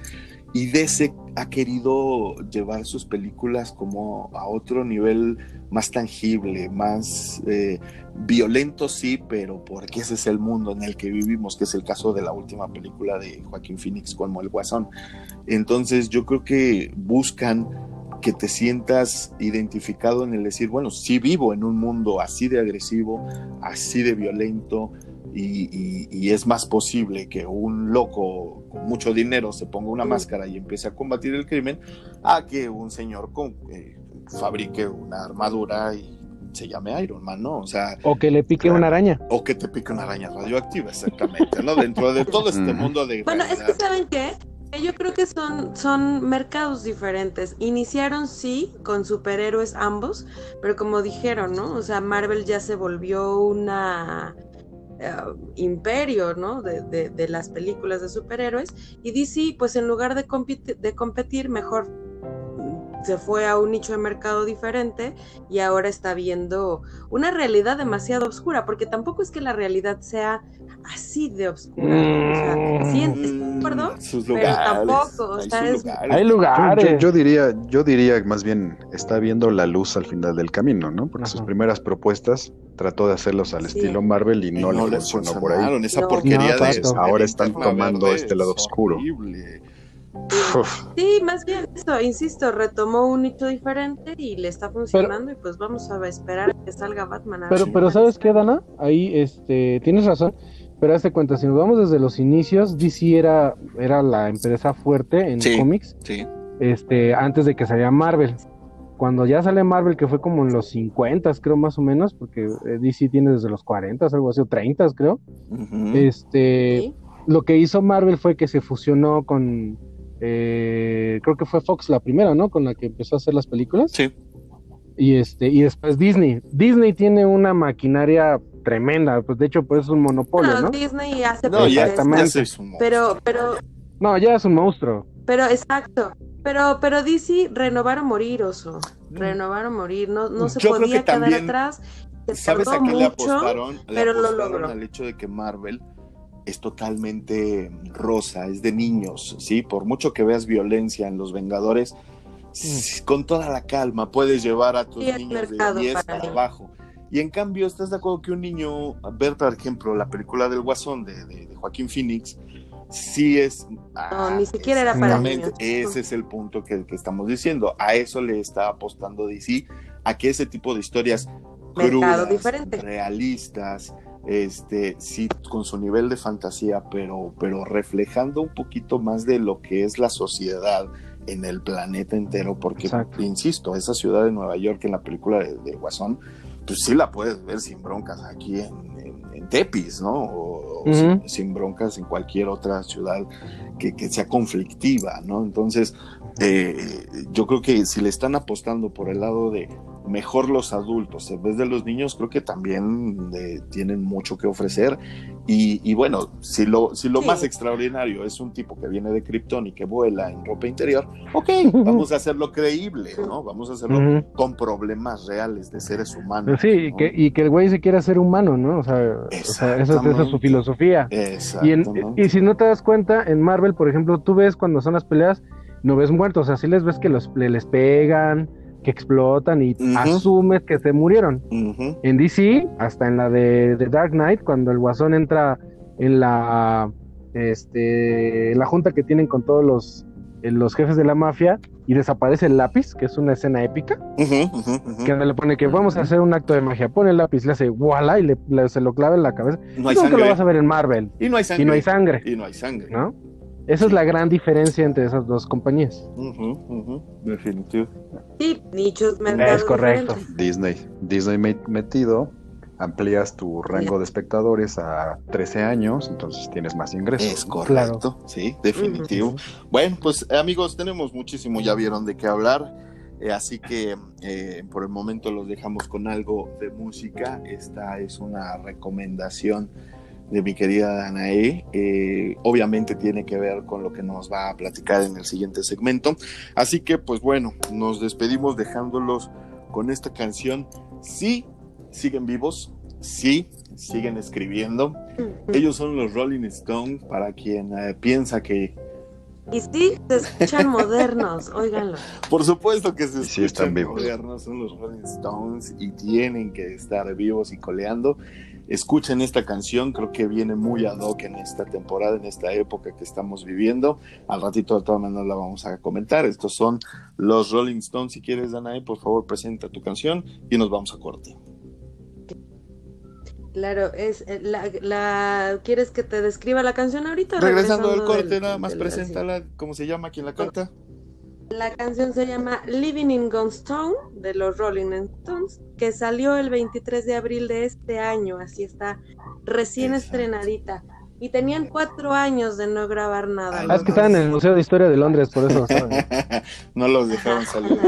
y DC ha querido llevar sus películas como a otro nivel más tangible, más eh, violento sí, pero porque ese es el mundo en el que vivimos, que es el caso de la última película de Joaquín Phoenix como El Guasón. Entonces yo creo que buscan que te sientas identificado en el decir, bueno, sí vivo en un mundo así de agresivo, así de violento, y, es más posible que un loco con mucho dinero se ponga una máscara y empiece a combatir el crimen, a que un señor con, eh, fabrique una armadura y se llame Iron Man, ¿no? O sea... O que le pique una araña. O que te pique una araña radioactiva, exactamente, ¿no? Dentro de todo este mundo de... Bueno, es que ¿saben qué? Yo creo que son, son mercados diferentes. Iniciaron sí con superhéroes ambos, pero como dijeron, ¿no? O sea, Marvel ya se volvió una eh, imperio, ¿no? De, de, las películas de superhéroes. Y DC, pues en lugar de, de competir, mejor se fue a un nicho de mercado diferente y ahora está viendo una realidad demasiado oscura, porque tampoco es que la realidad sea así de oscura. O sea, sientes, mm, pero tampoco. hay, lugares. Yo, diría, yo diría más bien está viendo la luz al final del camino, ¿no? Porque sus primeras propuestas trató de hacerlos al estilo Marvel y no, le funcionó por ahí. Esa porquería de ahora están tomando este lado oscuro. Sí, más bien eso, insisto, retomó un nicho diferente y le está funcionando y pues vamos a esperar que salga Batman. pero, pero ¿sabes qué, Dana? Ahí este, tienes razón, pero hazte cuenta, si nos vamos desde los inicios, DC era, era la empresa fuerte en cómics, este, antes de que saliera Marvel. Cuando ya sale Marvel, que fue como en los 50, creo más o menos, porque eh, DC tiene desde los 40, algo así, o 30, creo. Este, lo que hizo Marvel fue que se fusionó con eh, creo que fue Fox la primera, ¿no? Con la que empezó a hacer las películas. Sí. Y este, y después Disney. Disney tiene una maquinaria tremenda, pues de hecho pues es un monopolio, ¿no? Disney hace no, exactamente. pero, pero. No, ya es un monstruo. Pero exacto. Pero, pero DC renovar o morir, oso. Mm. Renovar o morir. No, no se podía quedar atrás. ¿Sabes a qué le apostaron? pero lo logró. al hecho de que Marvel es totalmente rosa, es de niños, ¿sí? Por mucho que veas violencia en Los Vengadores, mm. con toda la calma puedes llevar a tus niños de 10 para abajo. Y en cambio, ¿estás de acuerdo que un niño, ver por ejemplo la película del Guasón de, Joaquín Phoenix, sí es... No, ah, ni siquiera era para niños. Ese es el punto que, que, estamos diciendo. A eso le está apostando DC, a que ese tipo de historias crudas, realistas, este, sí, con su nivel de fantasía, pero, pero reflejando un poquito más de lo que es la sociedad en el planeta entero, porque, insisto, esa ciudad de Nueva York en la película de, Guasón, pues sí la puedes ver sin broncas aquí en, Tepis, ¿no? O, sin, broncas en cualquier otra ciudad que, que sea conflictiva, ¿no? Entonces, eh, yo creo que si le están apostando por el lado de mejor los adultos en vez de los niños, creo que también eh, tienen mucho que ofrecer. Y, bueno, si lo, si lo más extraordinario es un tipo que viene de Krypton y que vuela en ropa interior, ok, vamos a hacerlo creíble, ¿no? Vamos a hacerlo con problemas reales de seres humanos. Sí, y, que, y que el güey se quiera ser humano, ¿no? O sea, esa, es su filosofía. Y, y si no te das cuenta, en Marvel, por ejemplo, tú ves cuando son las peleas, no ves muertos, así les ves que los, les pegan, que explotan y asumes que se murieron. En DC, hasta en la de, Dark Knight, cuando el guasón entra en la este, la junta que tienen con todos los, eh, los jefes de la mafia y desaparece el lápiz, que es una escena épica, que le pone que vamos a hacer un acto de magia, pone el lápiz, le hace voilà y le, le- se lo clava en la cabeza. No hay Nunca lo sangre. vas a ver en Marvel Y no hay sangre. y no hay sangre, Y no hay sangre. ¿no? Esa es la gran diferencia entre esas dos compañías. Definitivo. Sí, nichos mercados Es correcto. diferentes. Disney. Disney me- metido, amplías tu rango de espectadores a 13 años, entonces tienes más ingresos. Es correcto, sí, definitivo. Bueno, pues amigos, tenemos muchísimo, ya vieron de qué hablar, eh, así que eh, por el momento los dejamos con algo de música. Esta es una recomendación de mi querida Danae. Eh, obviamente tiene que ver con lo que nos va a platicar en el siguiente segmento. Así que, pues bueno, nos despedimos dejándolos con esta canción. Sí, siguen vivos, sí, siguen escribiendo. Ellos son los Rolling Stones, para quien eh, piensa que, Y sí, se escuchan modernos, óiganlo. por supuesto que se Y sí están escuchan vivos. modernos, son los Rolling Stones y tienen que estar vivos y coleando. Escuchen esta canción, creo que viene muy ad hoc en esta temporada, en esta época que estamos viviendo. Al ratito de todas maneras la vamos a comentar. Estos son los Rolling Stones. Si quieres, Danae, por favor, presenta tu canción y nos vamos a corte. Claro, es eh, la, la- ¿quieres que te describa la canción ahorita? Regresando del regresando corte, nada más del- preséntala, ¿cómo se llama? ¿Quién la canta? La canción se llama Living in Gunstone de los Rolling Stones, que salió el 23 de abril de este año, así está recién Exacto. estrenadita. Y tenían cuatro años de no grabar nada. Ah, es que estaban en el Museo de Historia de Londres, por eso no los dejaron salir.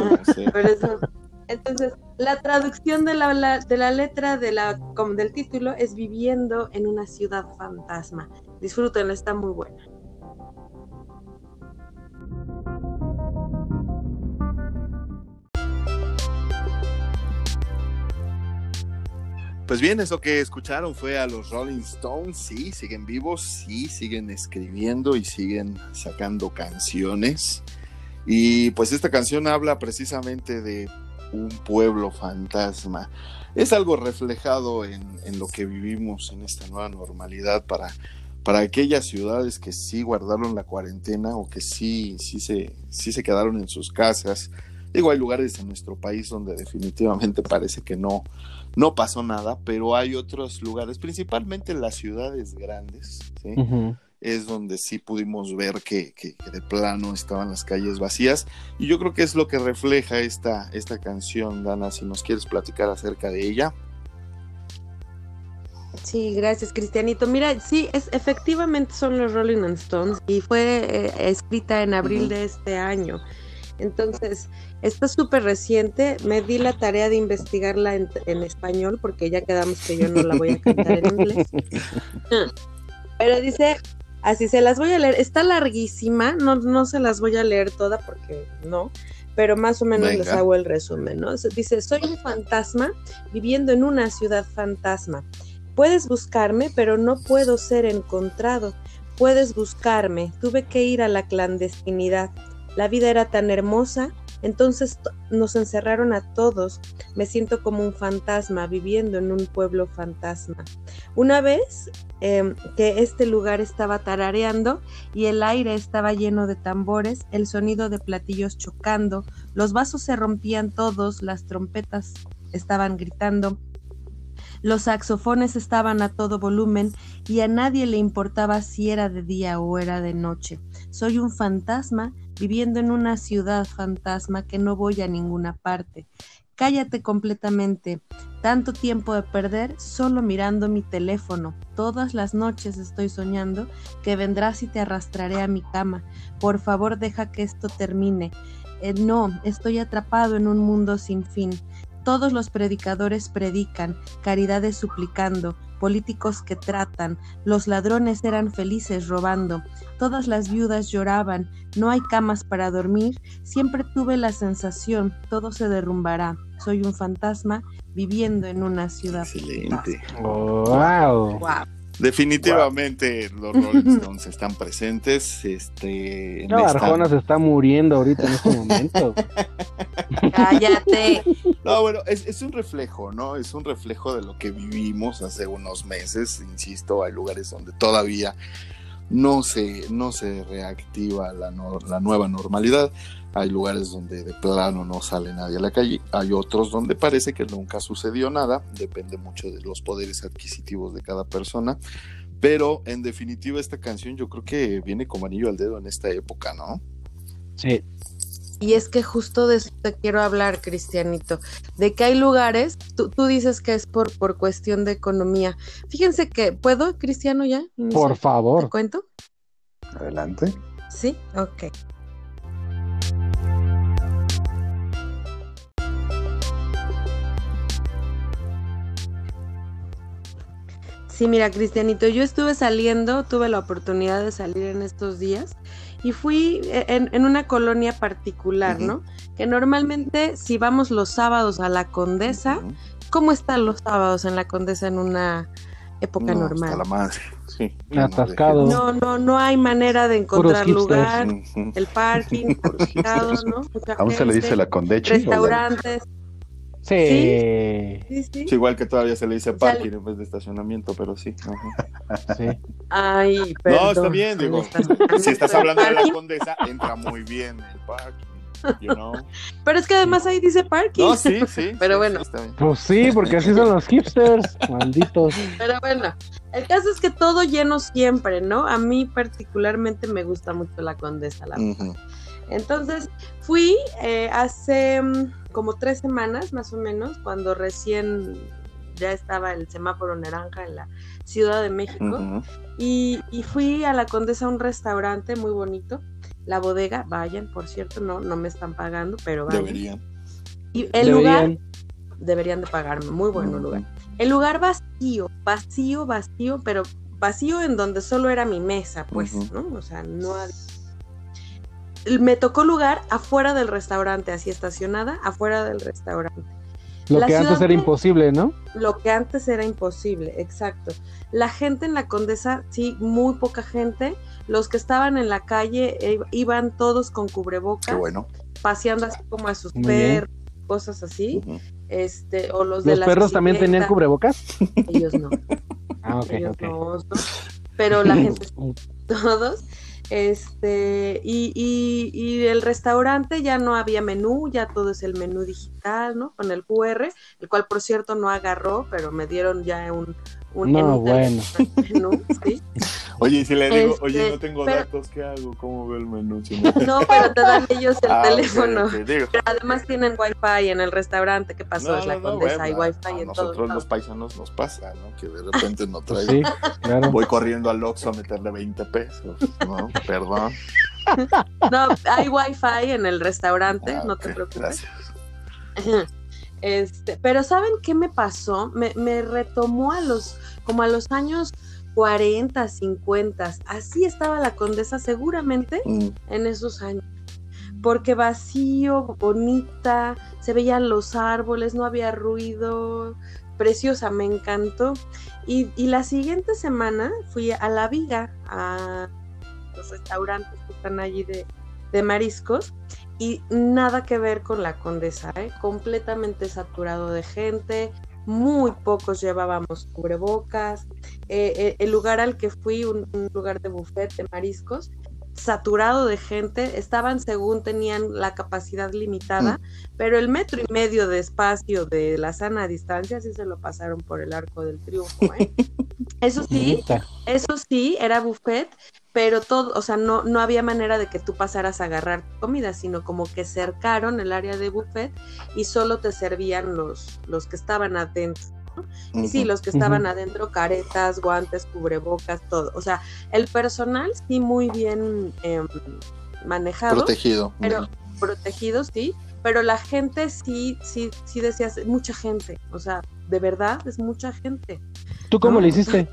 Por eso. Entonces, la traducción de la, la- de la letra de la, como del título es Viviendo en una ciudad fantasma. Disfrútenla, está muy buena. Pues bien, eso que escucharon fue a los Rolling Stones, sí, siguen vivos, sí, siguen escribiendo y siguen sacando canciones. Y pues esta canción habla precisamente de un pueblo fantasma. Es algo reflejado en, lo que vivimos en esta nueva normalidad para, para aquellas ciudades que sí guardaron la cuarentena o que sí, sí, se, sí se quedaron en sus casas. Digo, hay lugares en nuestro país donde definitivamente parece que no, no pasó nada, pero hay otros lugares, principalmente las ciudades grandes, ¿sí? Es donde sí pudimos ver que, que- que de plano estaban las calles vacías. Y yo creo que es lo que refleja esta, esta canción, Dana, si nos quieres platicar acerca de ella. Sí, gracias, Cristianito. Mira, sí, es, efectivamente son los Rolling Stones y fue eh, escrita en abril de este año. Entonces, está súper reciente. Me di la tarea de investigarla en, en español porque ya quedamos que yo no la voy a cantar en inglés. Pero dice, así se las voy a leer. Está larguísima, no, no se las voy a leer toda porque no, pero más o menos les hago el resumen, ¿no? Dice, soy un fantasma viviendo en una ciudad fantasma. Puedes buscarme, pero no puedo ser encontrado. Puedes buscarme, tuve que ir a la clandestinidad. La vida era tan hermosa, entonces to- nos encerraron a todos. Me siento como un fantasma viviendo en un pueblo fantasma. Una vez em, que este lugar estaba tarareando y el aire estaba lleno de tambores, el sonido de platillos chocando, los vasos se rompían todos, las trompetas estaban gritando, los saxofones estaban a todo volumen y a nadie le importaba si era de día o era de noche. Soy un fantasma viviendo en una ciudad fantasma que no voy a ninguna parte. Cállate completamente. Tanto tiempo de perder solo mirando mi teléfono. Todas las noches estoy soñando que vendrás y te arrastraré a mi cama. Por favor, deja que esto termine. Eh, no, estoy atrapado en un mundo sin fin. Todos los predicadores predican, caridades suplicando, políticos que tratan, los ladrones eran felices robando, todas las viudas lloraban, no hay camas para dormir, siempre tuve la sensación, todo se derrumbará, soy un fantasma viviendo en una ciudad. Excelente. wow. Wow. Definitivamente los Rolling Stones están presentes. Este, No, esta- Arjona se está muriendo ahorita en este momento. Cállate. No, bueno, es, es un reflejo, ¿no? Es un reflejo de lo que vivimos hace unos meses. Insisto, hay lugares donde todavía no se, no se reactiva la, la nueva normalidad. Hay lugares donde de plano no sale nadie a la calle, hay otros donde parece que nunca sucedió nada, depende mucho de los poderes adquisitivos de cada persona, pero en definitiva esta canción yo creo que viene como anillo al dedo en esta época, ¿no? Sí. Y es que justo de eso te quiero hablar, Cristianito, de que hay lugares, tú, tú dices que es por, por cuestión de economía. Fíjense que, ¿puedo, Cristiano, ya? Por favor. ¿Te cuento? Adelante. Sí, ok. Sí, mira, Cristianito, yo estuve saliendo, tuve la oportunidad de salir en estos días y fui e, en, una colonia particular, ¿no? Que normalmente si vamos los sábados a la Condesa, ¿cómo están los sábados en la Condesa en una época normal? la madre, sí. Atascado. No, no, no hay manera de encontrar lugar, el parking, ¿no? ¿Aún se le dice la Condechi? Restaurantes. Sí. Sí, sí. igual que todavía se le dice parking en vez de estacionamiento, pero sí. sí. Ay, perdón. No, está bien, digo. Si estás hablando de la condesa, entra muy bien el parking. You know? Pero es que además ahí dice parking. No, sí, sí. Pero sí, bueno. sí, pues sí, porque así son los hipsters, malditos. Pero bueno, el caso es que todo lleno siempre, ¿no? A mí particularmente me gusta mucho la condesa, la uh -huh. Entonces fui eh, hace mm, como tres semanas más o menos, cuando recién ya estaba el semáforo naranja en la Ciudad de México, uh -huh. y, y, fui a la Condesa a un restaurante muy bonito, La Bodega, vayan, por cierto, no, no me están pagando, pero vayan. Deberían. Y el deberían. lugar, deberían de pagarme, muy bueno uh -huh. lugar. El lugar vacío, vacío, vacío, pero vacío en donde solo era mi mesa, pues, uh -huh. ¿no? O sea, no había me tocó lugar afuera del restaurante, así estacionada, afuera del restaurante. Lo la que antes era imposible, ¿no? Lo que antes era imposible, exacto. La gente en la Condesa, sí, muy poca gente. Los que estaban en la calle eh, iban todos con cubrebocas. Qué bueno. Paseando así como a sus muy perros, bien. cosas así. Uh -huh. Este, o los, ¿Los de perros también tenían cubrebocas? Ellos no. ah, ok, Ellos no. Pero la gente, todos. Este, y, y, y, el restaurante ya no había menú, ya todo es el menú digital, ¿no? Con el QR, el cual por cierto no agarró, pero me dieron ya un, un no, bueno. menú, ¿sí? Oye, y si le digo, Este, oye, no tengo pero- datos, ¿qué hago? ¿Cómo veo el menú? Si No, pero te dan ellos el Ah, teléfono. Pero además tienen wifi en el restaurante, ¿qué pasó? es la condesa, hay bueno, wifi a en nosotros todo. los paisanos nos pasa, ¿no? Que de repente no trae. sí, claro. Voy corriendo al Oxxo a meterle 20 pesos, ¿no? Perdón. No, hay wifi en el restaurante, Ah, no te preocupes. Gracias. Este, pero ¿saben qué me pasó? Me, me retomó a los, como a los años 40, 50. Así estaba la condesa seguramente Mm, en esos años. Porque vacío, bonita, se veían los árboles, no había ruido, preciosa, me encantó. Y, y la siguiente semana fui a La Viga, a los restaurantes que están allí de, de mariscos, y nada que ver con la condesa, ¿eh? completamente saturado de gente, muy pocos llevábamos cubrebocas. Eh, eh, el lugar al que fui, un, un lugar de buffet de mariscos, saturado de gente, estaban según tenían la capacidad limitada, pero el metro y medio de espacio de la sana distancia sí se lo pasaron por el arco del triunfo. ¿eh? Eso sí, eso sí, era buffet, pero todo, o sea, no, no había manera de que tú pasaras a agarrar comida, sino como que cercaron el área de buffet y solo te servían los, los que estaban adentro. ¿No? Y sí, los que estaban adentro, caretas, guantes, cubrebocas, todo. O sea, el personal sí muy bien em, manejado, Protegido. pero protegido, sí, pero la gente sí, sí, sí decías, mucha gente, o sea, de verdad es mucha gente. ¿Tú cómo ¿no? le hiciste?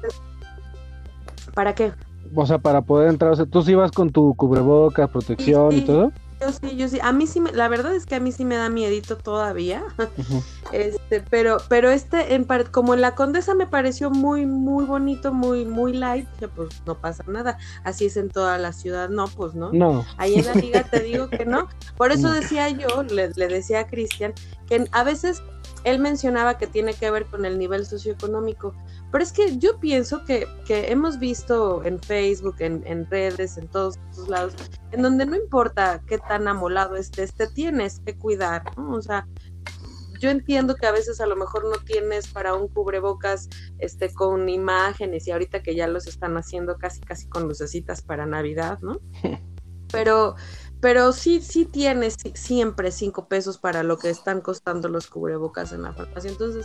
¿Para qué? O sea, para poder entrar, o sea, tú sí ibas con tu cubrebocas, protección Sí, y todo. Yo sí, yo sí. A mí sí, me- la verdad es que a mí sí me da miedito todavía. Este, pero, pero este, en par- como en la Condesa me pareció muy, muy bonito, muy, muy light, dije, pues no pasa nada. Así es en toda la ciudad, no, pues no. No, Ahí en la liga te digo que no. Por eso No. decía yo, le, le decía a Cristian, que a veces él mencionaba que tiene que ver con el nivel socioeconómico, pero es que yo pienso que, que hemos visto en Facebook, en, en redes, en todos los lados, en donde no importa qué tan amolado estés, te tienes que cuidar, ¿no? O sea, yo entiendo que a veces a lo mejor no tienes para un cubrebocas este con imágenes y ahorita que ya los están haciendo casi casi con lucecitas para Navidad, ¿no? Pero pero sí sí tienes siempre cinco pesos para lo que están costando los cubrebocas en la farmacia. Entonces,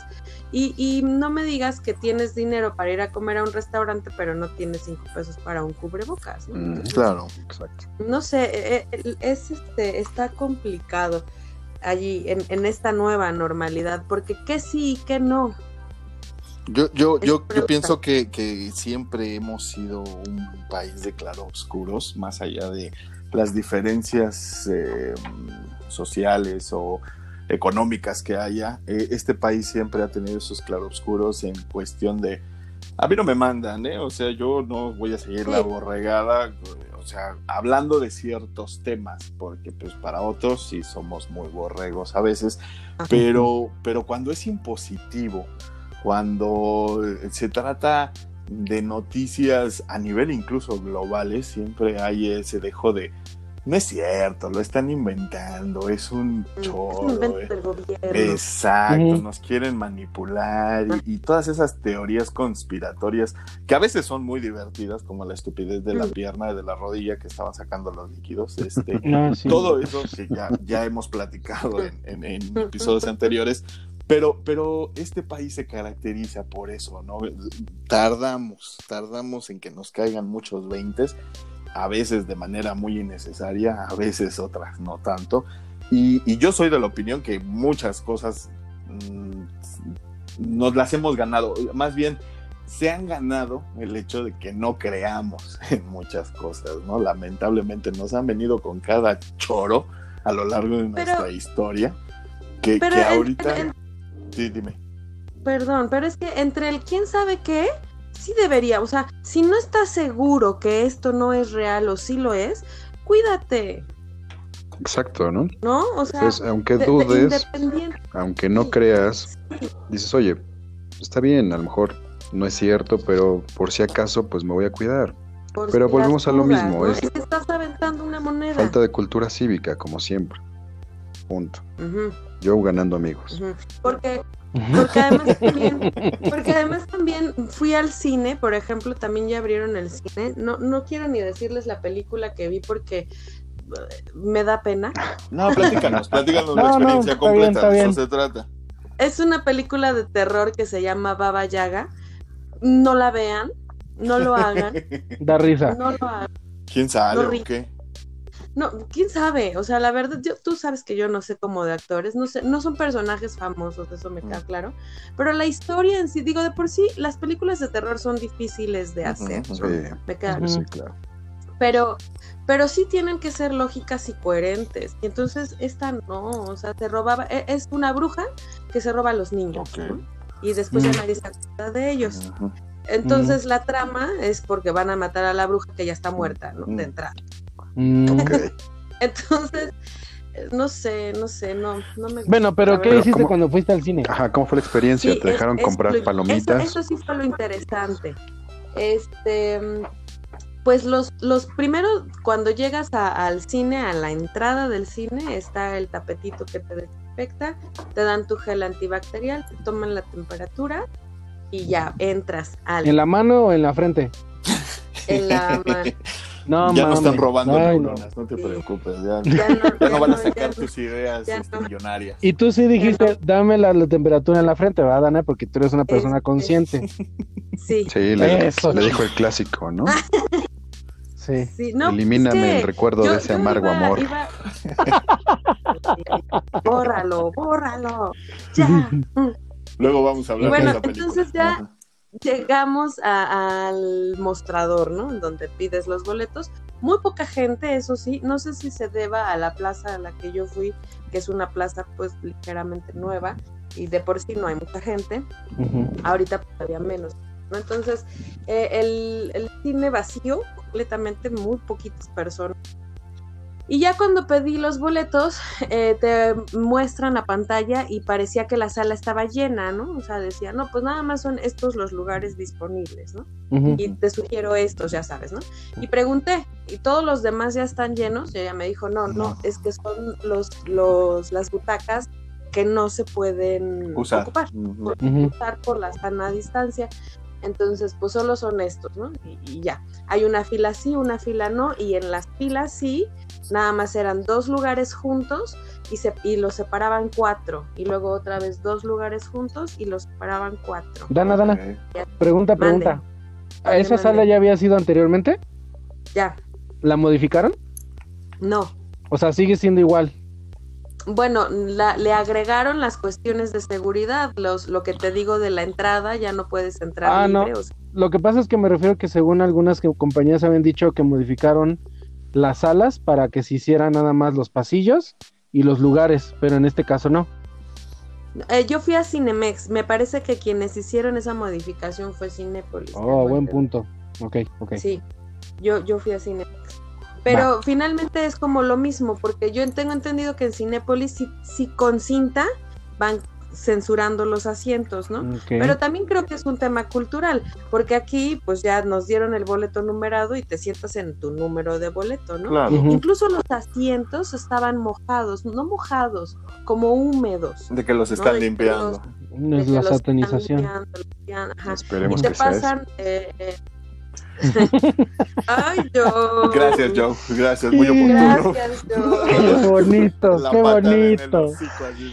y, y no me digas que tienes dinero para ir a comer a un restaurante, pero no tienes cinco pesos para un cubrebocas. ¿no? Entonces, claro, exacto. No sé, es este, está complicado allí en, en, esta nueva normalidad, porque qué sí y qué no. Yo, yo, yo, yo pienso que, que, siempre hemos sido un país de claroscuros, más allá de las diferencias eh, sociales o económicas que haya. Eh, este país siempre ha tenido esos claroscuros en cuestión de... A mí no me mandan, ¿eh? O sea, yo no voy a seguir sí. la borregada o sea, hablando de ciertos temas, porque pues para otros sí somos muy borregos a veces, pero, pero cuando es impositivo, cuando se trata de noticias a nivel incluso globales, siempre hay ese dejo de, no es cierto, lo están inventando, es un choro. Es un Exacto, nos quieren manipular y, y, todas esas teorías conspiratorias que a veces son muy divertidas, como la estupidez de la pierna y de la rodilla que estaban sacando los líquidos. Este, no, sí. Todo eso que ya, ya hemos platicado en, en, en episodios anteriores. Pero, pero este país se caracteriza por eso, ¿no? Tardamos, tardamos en que nos caigan muchos veintes a veces de manera muy innecesaria, a veces otras no tanto. Y, y yo soy de la opinión que muchas cosas mmm, nos las hemos ganado, más bien se han ganado el hecho de que no creamos en muchas cosas, ¿no? Lamentablemente nos han venido con cada choro a lo largo de nuestra pero, historia, que, que ahorita... En, en, sí, dime. Perdón, pero es que entre el quién sabe qué sí debería, o sea, si no estás seguro que esto no es real o sí lo es, cuídate. Exacto, ¿no? ¿No? O sea, Entonces, aunque dudes, de, aunque no creas, sí. dices, oye, está bien, a lo mejor no es cierto, pero por si acaso, pues me voy a cuidar. Por pero si volvemos a lo dudas, mismo, ¿no? es es que estás aventando una moneda. falta de cultura cívica, como siempre. Punto. Uh -huh. Yo ganando amigos. Uh -huh. Porque porque además también, porque además también fui al cine, por ejemplo, también ya abrieron el cine. No, no quiero ni decirles la película que vi porque me da pena. No, platícanos, platícanos no, la experiencia no, completa, bien, de eso se trata. Es una película de terror que se llama Baba Yaga. No la vean, no lo hagan. da risa. No lo hagan. ¿Quién sale No o qué? No, quién sabe, o sea, la verdad, yo, tú sabes que yo no sé como de actores, no sé, no son personajes famosos, eso me queda Mm. claro, pero la historia en sí, digo, de por sí, las películas de terror son difíciles de hacer, me queda sí, claro. pero, pero sí tienen que ser lógicas y coherentes, y entonces esta no, o sea, te robaba, e- es una bruja que se roba a los niños, y después ya Mm. nadie se acuerda de ellos. Entonces la trama es porque van a matar a la bruja que ya está muerta, ¿no? Mm. De entrada. Mm. Entonces, no sé, no sé, no, no me Bueno, pero ¿qué hiciste ¿cómo? cuando fuiste al cine? Ajá, ¿cómo fue la experiencia? Sí, ¿Te dejaron es- comprar lo- palomitas? Eso, eso sí fue lo interesante. Este, pues los, los primeros, cuando llegas a- al cine, a la entrada del cine, está el tapetito que te desinfecta, te dan tu gel antibacterial, te toman la temperatura y ya entras al, ¿En la mano o en la frente? en la mano. No, ya no están robando Ay, no. neuronas, no. te preocupes, ya, Ya no, ya no van a sacar tus ideas ya este, millonarias. Y tú sí dijiste, dame la, la temperatura en la frente, ¿verdad, Dana? Porque tú eres una persona consciente. Sí, Sí, le, Eso. le dijo el clásico, ¿no? Sí. sí, no, Elimíname es que el recuerdo yo- de ese amargo iba- amor. iba- bórralo, bórralo, ya. Luego vamos a hablar bueno, de esa película. entonces ya- Ajá. Llegamos a- al mostrador, ¿no? En donde pides los boletos. Muy poca gente, eso sí. No sé si se deba a la plaza a la que yo fui, que es una plaza pues ligeramente nueva y de por sí no hay mucha gente. Ahorita todavía menos. ¿no? Entonces, eh, el, el cine vacío, completamente, muy poquitas personas. Y ya cuando pedí los boletos, eh, te muestran la pantalla y parecía que la sala estaba llena, ¿no? O sea, decía, no, pues nada más son estos los lugares disponibles, ¿no? Y te sugiero estos, ya sabes, ¿no? Y pregunté, ¿y todos los demás ya están llenos? Y ella me dijo, no, no, es que son los, los, las butacas que no se pueden Usar. ocupar estar por la sana distancia. Entonces, pues solo son estos, ¿no? Y, y ya. Hay una fila sí, una fila no, y en las filas sí, nada más eran dos lugares juntos y, se, y los separaban cuatro. Y luego otra vez dos lugares juntos y los separaban cuatro. Dana, Dana, pregunta, pregunta. ¿A Mande, esa mande. sala ya había sido anteriormente? Ya, ¿La modificaron? no. O sea, sigue siendo igual. Bueno, la- le agregaron las cuestiones de seguridad, los, lo que te digo de la entrada, ya no puedes entrar Ah, no. libre. o sea, Lo que pasa es que me refiero que según algunas que- compañías habían dicho que modificaron las salas para que se hicieran nada más los pasillos y los lugares, pero en este caso no. eh, yo fui a Cinemex, me parece que quienes hicieron esa modificación fue Cinépolis. Oh, buen punto. Ok, ok. Sí, yo, yo fui a Cinemex. Pero finalmente es como lo mismo, porque yo tengo entendido que en Cinépolis sí, sí con cinta van censurando los asientos, ¿no? Pero también creo que es un tema cultural, porque aquí pues ya nos dieron el boleto numerado y te sientas en tu número de boleto, ¿no? Claro. Incluso los asientos estaban mojados, no mojados, como húmedos. De que los No, están de limpiando. los- No es la satanización. limpiando, limpiando, ajá. Esperemos y te que sea eso. pasan eh, eh, ay yo Gracias, Joe. Gracias, muy oportuno. gracias Qué yo bonito, La qué bonito.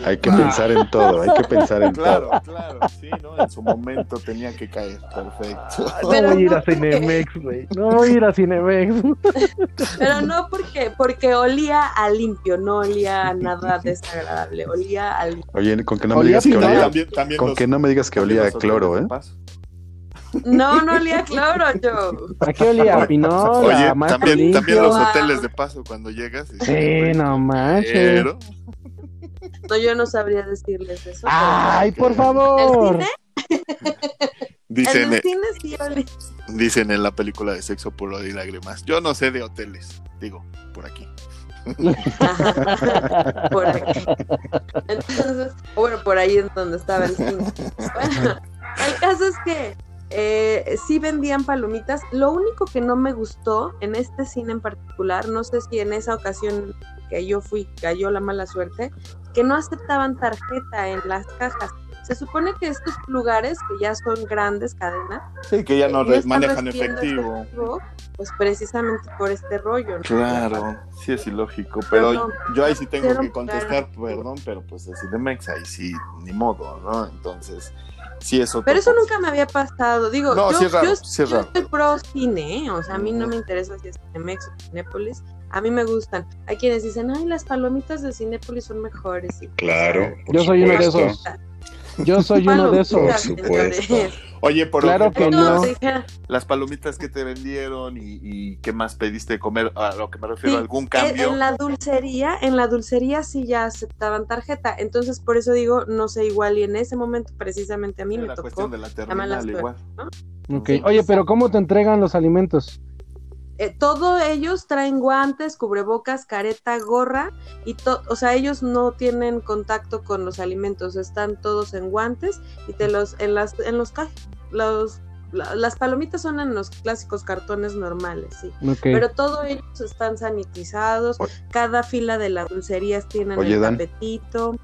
Hay que Ah, pensar en todo, hay que pensar en Claro, todo. claro, sí, ¿no? En su momento tenía que caer. Perfecto. No Pero voy a ir no a porque- Cinemex, güey. No voy a ir a Cinemex. pero no porque porque olía a limpio no olía a nada desagradable olía a limpio Oye, con que no me Olía digas que a olía, También, también con los- que no me digas que olía a cloro, ¿eh? paso. No no olía cloro yo ¿A qué olía? ¿A Pinol? Oye, ¿A Maestro también, los Wow. hoteles de paso cuando llegas. y- Sí, no manches. Pero, no yo no sabría decirles eso pero- Ay, por ¿El favor. cine? dicen, en el eh, cine sí olía dicen en la película de Sexo, Puro y Lágrimas. Yo no sé de hoteles. Digo, por aquí. Ajá, por aquí. Entonces, bueno, por ahí es donde estaba el cine. Bueno, el caso es que eh, sí vendían palomitas. Lo único que no me gustó en este cine en particular, no sé si en esa ocasión que yo fui cayó la mala suerte, que no aceptaban tarjeta en las cajas. Se supone que estos lugares, que ya son grandes cadenas, Sí, que ya no están manejan recibiendo efectivo. efectivo, pues precisamente por este rollo. ¿no? Claro, sí es ilógico, pero No, yo ahí sí tengo que contestar, claro. perdón, pero pues es Cinemex, ahí sí, ni modo, ¿no? Entonces, sí es otro Pero eso nunca me había pasado. Digo, No, yo, sí es raro, yo- sí es yo raro. soy pro cine, ¿eh? o sea, a mí no me interesa si es Cinemex o Cinépolis. A mí me gustan. Hay quienes dicen, ay, las palomitas de Cinépolis son mejores. Y, Claro, Yo soy uno de esos. Yo soy uno de esos. Por supuesto. Oye, por Claro que ejemplo, no. Las palomitas que te vendieron y, y qué más pediste de comer, a lo que me refiero, sí, algún cambio. En la dulcería, en la dulcería sí ya aceptaban tarjeta. Entonces, por eso digo, no sé, igual. Y en ese momento, precisamente a mí Era me la tocó. cuestión de la terminal igual. ¿no? Ok. Sí, Oye, pero. ¿cómo te entregan los alimentos? Eh, todos ellos traen guantes, cubrebocas, careta, gorra y to- o sea, ellos no tienen contacto con los alimentos, están todos en guantes y te los en las en los los la- las palomitas son en los clásicos cartones normales, sí. Pero todos ellos están sanitizados, Oye. cada fila de las dulcerías tienen Oye, el Dan. tapetito.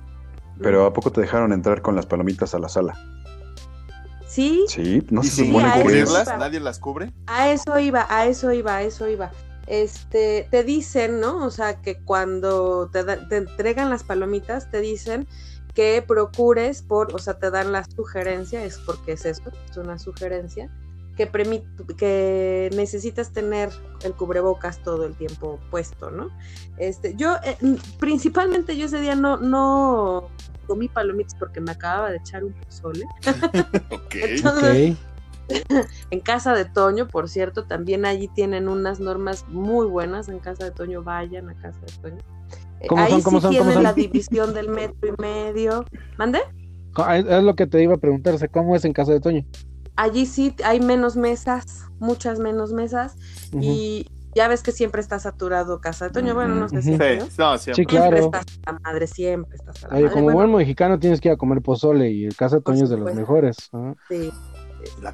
Pero ¿a poco te dejaron entrar con las palomitas a la sala? Sí, Sí, no ¿Y se Sí, supone cubrirlas? ¿Nadie las cubre? A eso iba, a eso iba, a eso iba. Este, te dicen, ¿no? O sea, que cuando te, da- te entregan las palomitas, te dicen que procures por, o sea, te dan la sugerencia, es porque es eso, es una sugerencia, que, que necesitas tener el cubrebocas todo el tiempo puesto, ¿no? Este, yo, eh, principalmente yo ese día no, no comí palomitas porque me acababa de echar un pozole. Ok. Entonces, Ok. en casa de Toño, por cierto, también allí tienen unas normas muy buenas. En casa de Toño, vayan a casa de Toño. Eh, ¿Cómo Ahí son? ¿Cómo sí son? ¿Cómo tienen son? la división del metro y medio. ¿Mande? Ah, Es lo que te iba a preguntarse, ¿cómo es en casa de Toño? Allí sí hay menos mesas, muchas menos mesas. Y ya ves que siempre está saturado Casa de Toño, bueno, no sé si. Sí, ¿no? no, siempre. Sí, claro. Siempre estás a la madre, siempre estás a la Oye, madre. como Bueno, buen mexicano tienes que ir a comer pozole y el Casa de Toño es de los mejores. sí.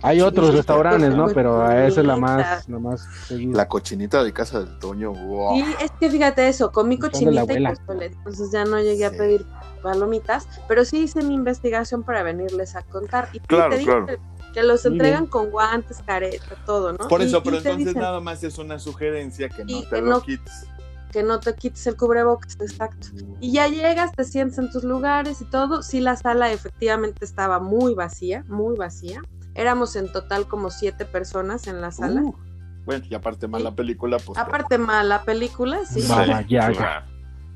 Hay otros restaurantes, ¿no? Pero esa es la más, la más seguida. La cochinita de casa del Toño, wow. Y es que fíjate eso, comí cochinita y pozole, entonces ya no llegué a Sí. pedir palomitas, pero sí hice mi investigación para venirles a contar. Y sí, Claro, te digo claro. que, que los Muy entregan bien. con guantes, careta, todo, ¿no? Por eso, y pero entonces dicen nada más es una sugerencia que no te que lo no- quites. que no te quites el cubrebocas, exacto. Y ya llegas, te sientas en tus lugares y todo. Sí, la sala efectivamente estaba muy vacía, muy vacía. Éramos en total como siete personas en la sala. Uh, bueno, y aparte más Sí. la película, pues. Aparte mala película, sí. Baba Yaga.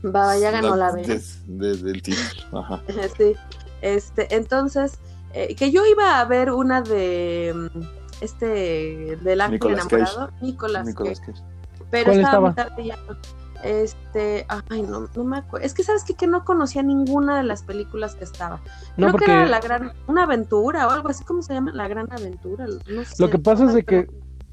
Baba Yaga no la ve. Des- Desde el título. Ajá. Sí, este, entonces, eh, que yo iba a ver una de mm, este del ángel Nicolas Cage. enamorado, Nicolas, Nicolas Cage, Cage. pero ¿Cuál estaba muy estaba? tarde ya. Este, ay, no, no me acuerdo. Es que sabes qué? que no conocía ninguna de las películas que estaba. No, Creo porque que era la gran, una aventura o algo así, ¿cómo se llama? La gran aventura. No sé. lo que pasa es de que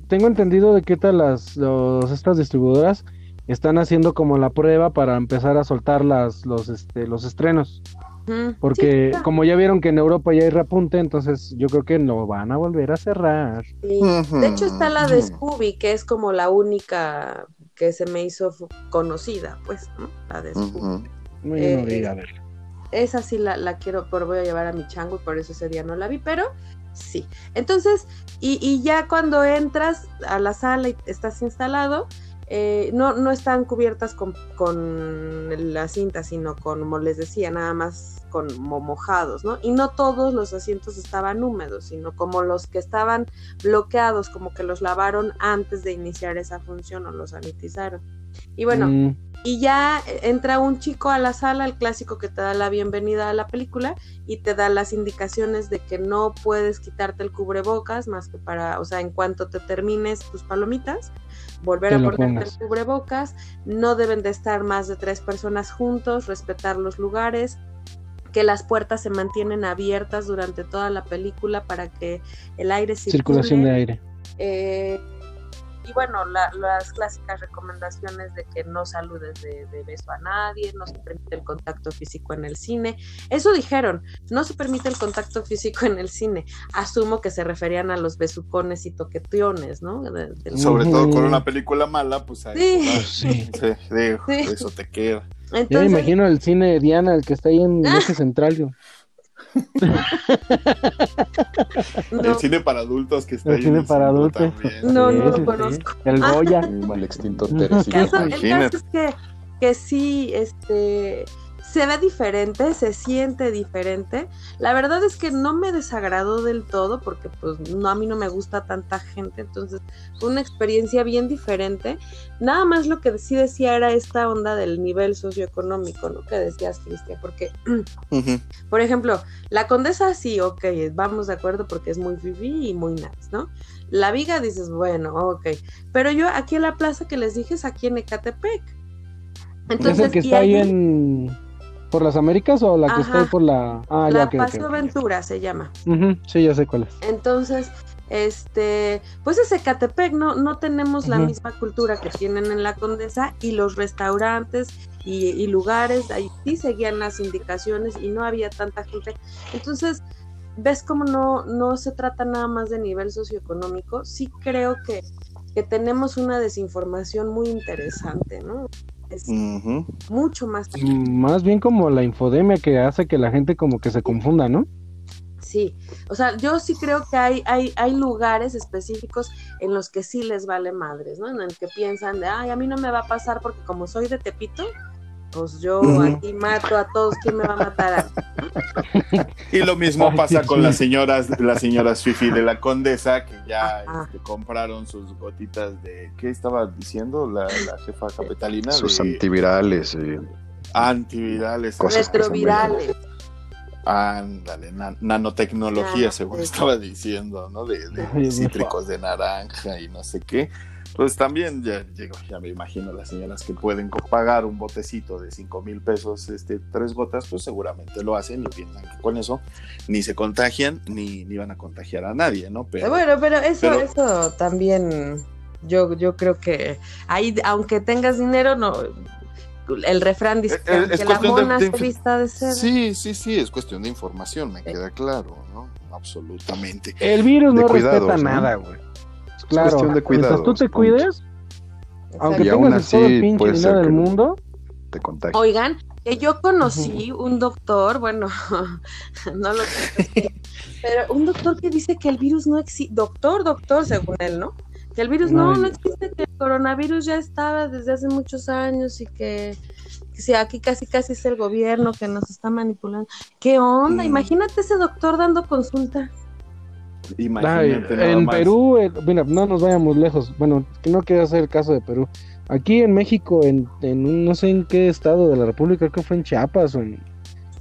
tengo entendido de que tal las los, estas distribuidoras están haciendo como la prueba para empezar a soltar las, los, este, los estrenos. Porque sí, como ya vieron que en Europa ya hay repunte, entonces yo creo que no van a volver a cerrar. sí. De hecho está la de Scooby, que es como la única que se me hizo conocida, pues, ¿no? La de Scooby. Ujú. Muy Eh, bien, a ver. Esa sí la, la quiero, pero voy a llevar a mi chango y por eso ese día no la vi, pero sí. Entonces, y, y ya cuando entras a la sala y estás instalado, eh, no, no están cubiertas con, con la cinta, sino con, como les decía, nada más con mo- mojados, ¿no? Y no todos los asientos estaban húmedos, sino como los que estaban bloqueados, como que los lavaron antes de iniciar esa función o los sanitizaron. Y bueno, Mm, y ya entra un chico a la sala, el clásico que te da la bienvenida a la película y te da las indicaciones de que no puedes quitarte el cubrebocas más que para, o sea, en cuanto te termines tus palomitas, volver a ponerte el cubrebocas, no deben de estar más de tres personas juntos, respetar los lugares, que las puertas se mantienen abiertas durante toda la película para que el aire circule. circulación de aire. Eh, y bueno, la- las clásicas recomendaciones de que no saludes de, de beso a nadie, no se permite el contacto físico en el cine. Eso dijeron, no se permite el contacto físico en el cine. Asumo que se referían a los besucones y toqueteones, ¿no? De- Sobre todo con una película mala, pues ahí Sí. sí. Sí, eso te queda. Ya me imagino el cine Diana, el que está ahí en Ah. eje central. yo. no, El cine para adultos que está El ahí. cine para adultos. también. No, Sí, no lo sí, sí. conozco. El. Goya. El extinto Ujú. El Teresita. caso, el caso es que, que sí, este, se ve diferente, se siente diferente. La verdad es que no me desagradó del todo porque pues no, a mí no me gusta tanta gente, entonces fue una experiencia bien diferente. Nada más lo que sí decía era esta onda del nivel socioeconómico, ¿no? Que decías, Cristian, porque por ejemplo, la condesa sí, ok, vamos de acuerdo porque es muy fifi y muy nice, ¿no? La viga dices, bueno, ok. Pero yo aquí en la plaza que les dije es aquí en Ecatepec. ¿Es el que está ahí allí, en. Por las Américas o la que está por la. Ah, la ya, ok, ok, Paseo ok. Ventura se llama. Sí, ya sé cuál es. Entonces, este, pues es Ecatepec, no, no tenemos la misma cultura que tienen en la Condesa y los restaurantes y, y lugares, ahí sí seguían las indicaciones y no había tanta gente. Entonces, ves como no, no se trata nada más de nivel socioeconómico, sí creo que, que tenemos una desinformación muy interesante, ¿no? Es mucho más Más bien como la infodemia que hace que la gente como que se confunda, ¿no? Sí, o sea, yo sí creo que hay, hay, hay lugares específicos en los que sí les vale madres, ¿no? En el que piensan de, ay, a mí no me va a pasar porque como soy de Tepito, pues yo aquí mato a todos, ¿quién me va a matar? a-?" Y lo mismo Ay, pasa sí, con las señoras, las señoras Fifi de la Condesa, que ya este, compraron sus gotitas de, ¿qué estaba diciendo la, la jefa capitalina? Sus de antivirales. eh, antivirales. Cosas Retrovirales. Ándale, na- nanotecnología, Ah, según estaba diciendo, ¿no? De, cítricos de naranja y no sé qué. Pues también ya, digo, ya me imagino las señoras que pueden pagar un botecito de 5 mil pesos, este, tres gotas, pues seguramente lo hacen y piensan que con eso ni se contagian ni, ni van a contagiar a nadie, ¿no? Pero Bueno, pero eso, pero- eso también Yo, yo creo que ahí, aunque tengas dinero, no, el refrán dice Eh, eh, es que la cuestión de- mona de se vista de seda. Sí, sí, sí, es cuestión de información, me queda claro, ¿no? Absolutamente. El virus De no cuidados, respeta ¿no? nada, güey. Claro, cuestión de mientras tú te punto. cuides, aunque Y tengas todo así el pinche dinero del mundo, Te. Oigan, que yo conocí un doctor, bueno, no lo sé, pero un doctor que dice que el virus no existe, doctor, doctor, según él, ¿no? Que el virus no, no existe, que el coronavirus ya estaba desde hace muchos años y que, que sí, aquí casi casi es el gobierno que nos está manipulando. ¿Qué onda? Mm. Imagínate ese doctor dando consulta. Imagínate en más. Perú, eh, mira, no nos vayamos lejos. Bueno, no quiero hacer el caso de Perú. Aquí en México, en, en no sé en qué estado de la República, creo que fue en Chiapas o en,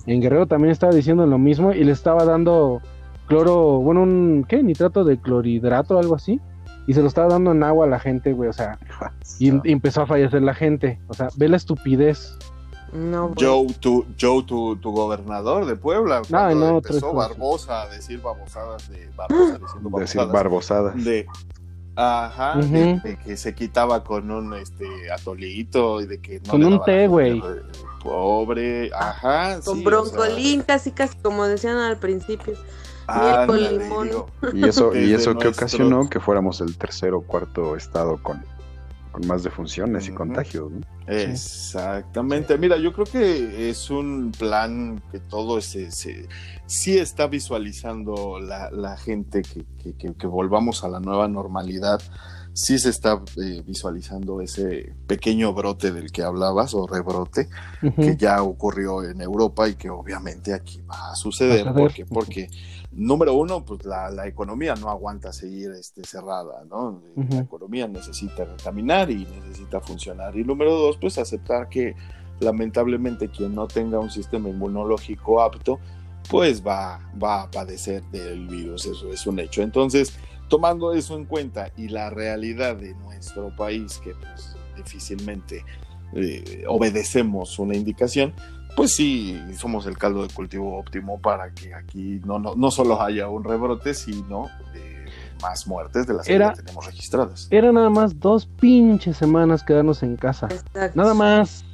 en Guerrero también estaba diciendo lo mismo y le estaba dando cloro, bueno, un, ¿qué? Nitrato de clorhidrato o algo así. Y se lo estaba dando en agua a la gente, güey, o sea, y, y empezó a fallecer la gente. O sea, ve la estupidez. No, güey. Joe, tu, Joe tu, tu gobernador de Puebla, No, cuando no, empezó. Barbosa a decir babosadas de Barbosa diciendo Decir babosadas barbosadas. de ajá, de, de que se quitaba con un este atolito y de que no Con le un té, güey. Pobre, ajá, Con sí, o broncolín, casi casi como decían al principio. sea, miel con ándale, limón. digo, Y eso, y eso que nuestro- ocasionó que fuéramos el tercer o cuarto estado con, con más defunciones y contagios. ¿no? Exactamente. Mira, yo creo que es un plan que todo se, se- sí está visualizando la, la gente que, que- que- que volvamos a la nueva normalidad. Sí se está eh, visualizando ese pequeño brote del que hablabas o rebrote que ya ocurrió en Europa y que obviamente aquí va a suceder. Va a ¿Por suceder. qué? Porque, número uno, pues la, la economía no aguanta seguir este, cerrada, ¿no? La Ujú. economía necesita caminar y necesita funcionar. Y número dos, pues aceptar que lamentablemente quien no tenga un sistema inmunológico apto, pues va, va a padecer del virus, eso es un hecho. Entonces, tomando eso en cuenta y la realidad de nuestro país, que pues difícilmente eh, obedecemos una indicación, pues sí, somos el caldo de cultivo óptimo para que aquí no, no, no solo haya un rebrote, sino eh, más muertes de las que Era- ya tenemos registradas. Era nada más dos pinches semanas quedarnos en casa. Exacto. Nada más.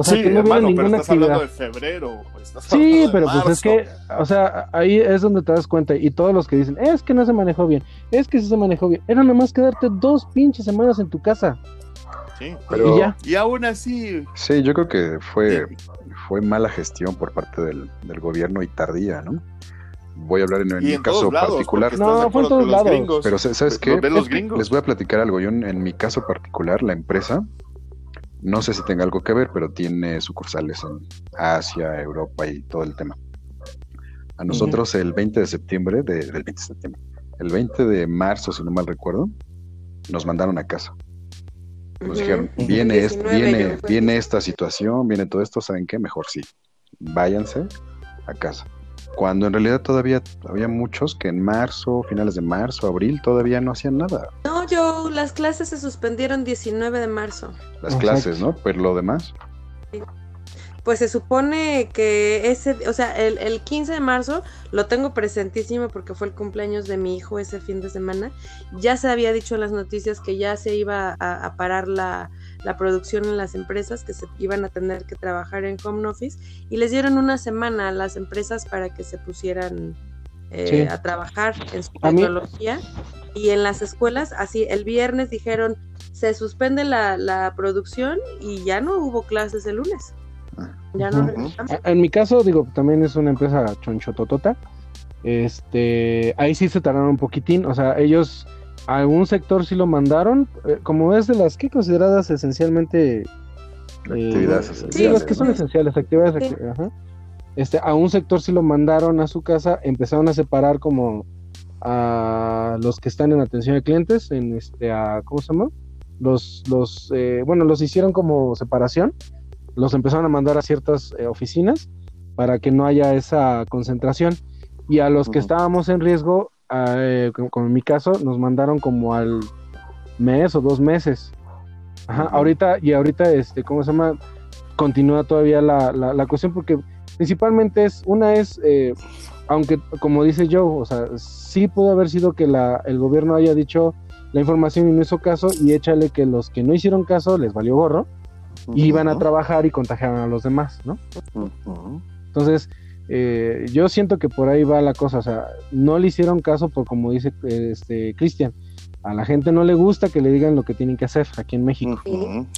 O sea, sí, que no hubiera hermano, pero ninguna estás hablando actividad. de febrero. estás Sí, hablando de pero pues es que, o sea, ahí es donde te das cuenta. Y todos los que dicen, es que no se manejó bien, es que sí se manejó bien. Era nada más quedarte dos pinches semanas en tu casa. Sí. Pero- Y ya. Y aún así, Sí, yo creo que fue, fue mala gestión por parte del, del gobierno y tardía, ¿no? Voy a hablar en, mi caso lados, particular. estás No, fue en todos lados. gringos- Pero ¿sabes qué? los gringos. Les voy a platicar algo. Yo en, en mi caso particular, la empresa, no sé si tenga algo que ver, pero tiene sucursales en Asia, Europa y todo el tema. A nosotros el 20 de septiembre, de, del 20 de septiembre, el 20 de marzo, si no mal recuerdo, nos mandaron a casa. Nos dijeron, viene, es- 19 viene, viene esta situación, viene todo esto, ¿saben qué? Mejor sí, váyanse a casa. Cuando en realidad todavía había muchos que en marzo, finales de marzo, abril, todavía no hacían nada. No, yo, las clases se suspendieron 19 de marzo. Las Exacto. clases, ¿no? Pero lo demás, Pues se supone que ese, o sea, el, el 15 de marzo lo tengo presentísimo porque fue el cumpleaños de mi hijo ese fin de semana. Ya se había dicho en las noticias que ya se iba a, a parar la, la producción en las empresas, que se iban a tener que trabajar en home office y les dieron una semana a las empresas para que se pusieran eh, Sí. a trabajar en su tecnología. Y en las escuelas, así, el viernes dijeron, se suspende la, la producción y ya no hubo clases el lunes. Ya no En mi caso, digo, también es una empresa chonchototota. Este, ahí sí se tardaron un poquitín. O sea, ellos a algún sector sí lo mandaron. eh, como es de las que consideradas esencialmente. eh, actividades sí, esenciales. las que son ¿no? esenciales, actividades. Sí. acti- ajá. Este, a un sector sí lo mandaron a su casa. Empezaron a separar como a los que están en atención de clientes, en este, a, ¿cómo se llama? Los, los, eh, bueno, los hicieron como separación los empezaron a mandar a ciertas eh, oficinas para que no haya esa concentración. Y a los que estábamos en riesgo, eh, como, en mi caso, nos mandaron como al mes o dos meses. Ajá, ahorita, y ahorita, este, ¿cómo se llama? Continúa todavía la, la, la cuestión porque principalmente es, una es, eh, aunque como dice Joe, o sea, sí pudo haber sido que la, el gobierno haya dicho, la información y no hizo caso y échale que los que no hicieron caso les valió gorro y iban a trabajar y contagiaron a los demás, ¿no? Entonces, eh, yo siento que por ahí va la cosa, o sea, no le hicieron caso por como dice este Cristian, a la gente no le gusta que le digan lo que tienen que hacer aquí en México.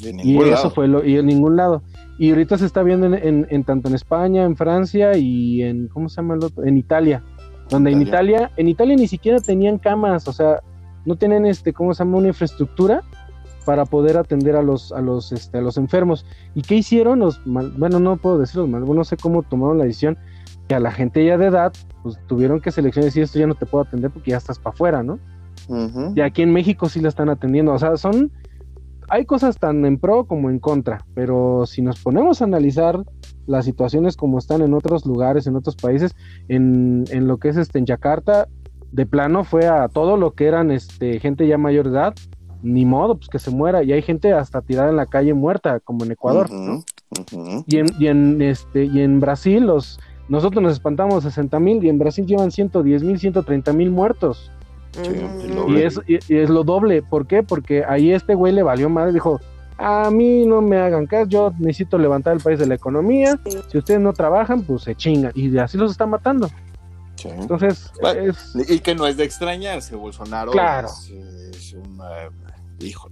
Y eso fue lo, y en ningún lado. Y ahorita se está viendo en, tanto en España, en Francia y en, ¿cómo se llama el otro? En Italia. Donde en Italia, en Italia ni siquiera tenían camas, o sea, no tienen este, ¿cómo se llama? Una infraestructura para poder atender a los, a los, este, a los enfermos. ¿Y qué hicieron? Los bueno, no puedo decirlo mal, no sé cómo tomaron la decisión que a la gente ya de edad, pues tuvieron que seleccionar y decir esto ya no te puedo atender porque ya estás para afuera, ¿no? Y aquí en México sí la están atendiendo. O sea, son. Hay cosas tan en pro como en contra. Pero si nos ponemos a analizar las situaciones como están en otros lugares, en otros países, en, en lo que es este en Yakarta, de plano fue a todo lo que eran este gente ya mayor de edad, ni modo, pues que se muera. Y hay gente hasta tirada en la calle muerta, como en Ecuador. Y, en, y, en, este, y en Brasil, los, nosotros nos espantamos 60 mil y en Brasil llevan 110 mil, 130 mil muertos y, es, es lo doble. ¿Por qué? Porque ahí este güey le valió madre. Dijo: A mí no me hagan caso. Yo necesito levantar el país de la economía. Si ustedes no trabajan, pues se chingan. Y así los está matando. Entonces. Y que no es de extrañarse, Bolsonaro. Claro. Es,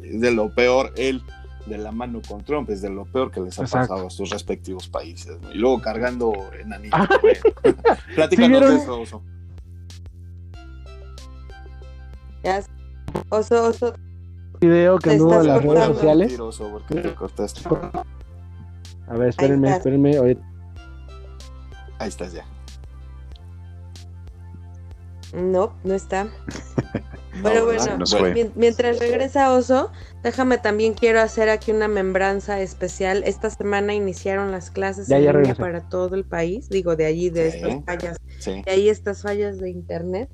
de lo peor. Él de la mano con Trump es de lo peor que les ha pasado a sus respectivos países. Y luego cargando en anillo. Platícanos de eso, Oso. Ya. Oso, oso. Video que anduvo en las redes sociales. te cortaste. A ver, espérenme, espérenme. Ahí estás ya. No, no está. Pero bueno, mientras regresa Oso, déjame también quiero hacer aquí una membranza especial. Esta semana iniciaron las clases en para todo el país, digo, de allí, de estas fallas, de ahí estas fallas de internet.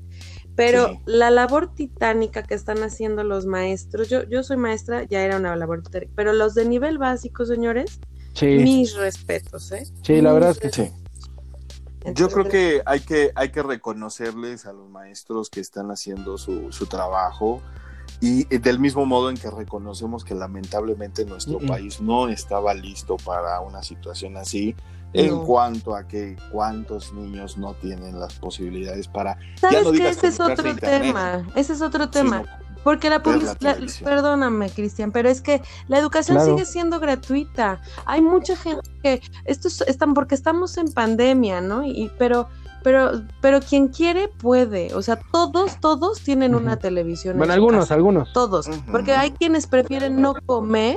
Pero la labor titánica que están haciendo los maestros, yo, yo soy maestra, ya era una labor titánica, pero los de nivel básico, señores, mis respetos, ¿eh? Sí, la verdad es que sí. Yo creo que hay que, hay que reconocerles a los maestros que están haciendo su, su trabajo y del mismo modo en que reconocemos que lamentablemente nuestro país no estaba listo para una situación así, en cuanto a que cuántos niños no tienen las posibilidades para ¿Sabes ya que ese es otro tema ese es otro tema porque la publicidad perdóname Cristian pero es que la educación sigue siendo gratuita. Hay mucha gente que esto están porque estamos en pandemia no y pero pero, pero quien quiere puede, o sea, todos, todos tienen una televisión. Bueno, algunos, algunos. Todos, porque hay quienes prefieren no comer,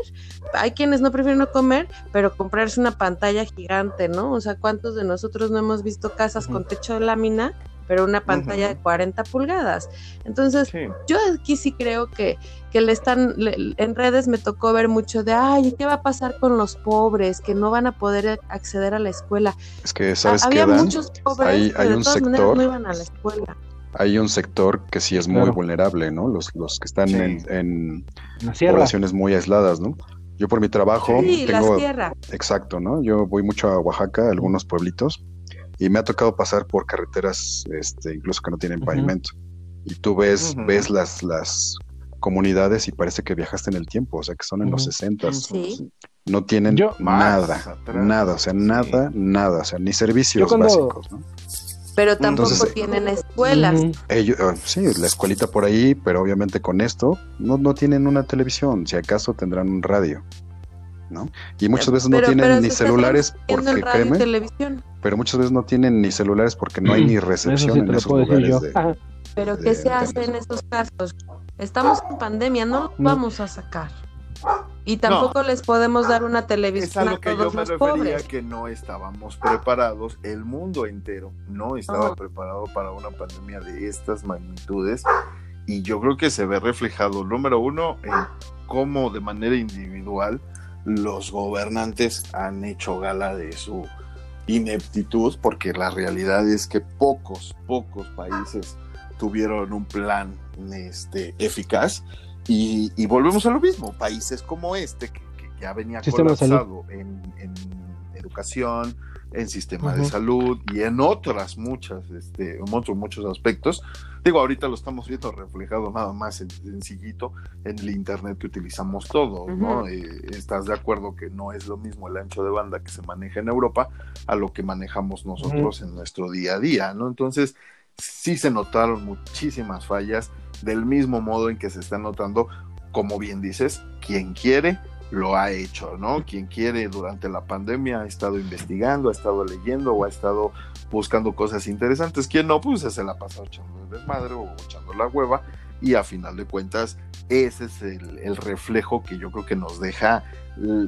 hay quienes no prefieren no comer, pero comprarse una pantalla gigante, ¿no? O sea, ¿cuántos de nosotros no hemos visto casas con techo de lámina pero una pantalla de 40 pulgadas. Entonces, yo aquí sí creo que, que le están, en redes me tocó ver mucho de, ay, ¿qué va a pasar con los pobres que no van a poder acceder a la escuela? Es que, ¿sabes Había qué, muchos pobres que de todas maneras no iban a la escuela. Hay un sector que sí es muy vulnerable, ¿no? Los, los que están en, en poblaciones muy aisladas, ¿no? Yo por mi trabajo sí, tengo... La Exacto, ¿no? Yo voy mucho a Oaxaca, algunos pueblitos, y me ha tocado pasar por carreteras, este, incluso que no tienen pavimento. Y tú ves, ves las, las comunidades y parece que viajaste en el tiempo, o sea que son en los 60. No tienen nada, nada, o sea, nada, nada, o sea, ni servicios básicos, ¿no? Pero tampoco tienen escuelas. Ellos, ah, sí, la escuelita por ahí, pero obviamente con esto no, no tienen una televisión, si acaso tendrán un radio. ¿No? Y muchas veces no tienen ni celulares porque créeme, pero muchas veces no tienen ni celulares porque no hay ni recepción en esos lugares. pero ¿qué se hace en estos casos? Estamos en pandemia, no lo vamos a sacar. Y tampoco les podemos dar una televisión a, todos los pobres. que no estábamos preparados, el mundo entero no estaba preparado para una pandemia de estas magnitudes. Y yo creo que se ve reflejado, número uno, en cómo de manera individual los gobernantes han hecho gala de su ineptitud, porque la realidad es que pocos, pocos países tuvieron un plan este, eficaz. Y, volvemos a lo mismo, países como este, que, ya venía colapsado en, educación, en sistema de salud y en otras muchas, este, en otros muchos aspectos. Digo, ahorita lo estamos viendo reflejado nada más sencillito en el internet que utilizamos todos, ¿no? Eh, estás de acuerdo que no es lo mismo el ancho de banda que se maneja en Europa a lo que manejamos nosotros en nuestro día a día, ¿no? Entonces, sí se notaron muchísimas fallas, del mismo modo en que se están notando, como bien dices, quien quiere lo ha hecho, ¿no? Quien quiere durante la pandemia ha estado investigando, ha estado leyendo o ha estado buscando cosas interesantes. Quien no, pues se la ha pasado echando el desmadre o echando la hueva. Y a final de cuentas, ese es el, reflejo que yo creo que nos deja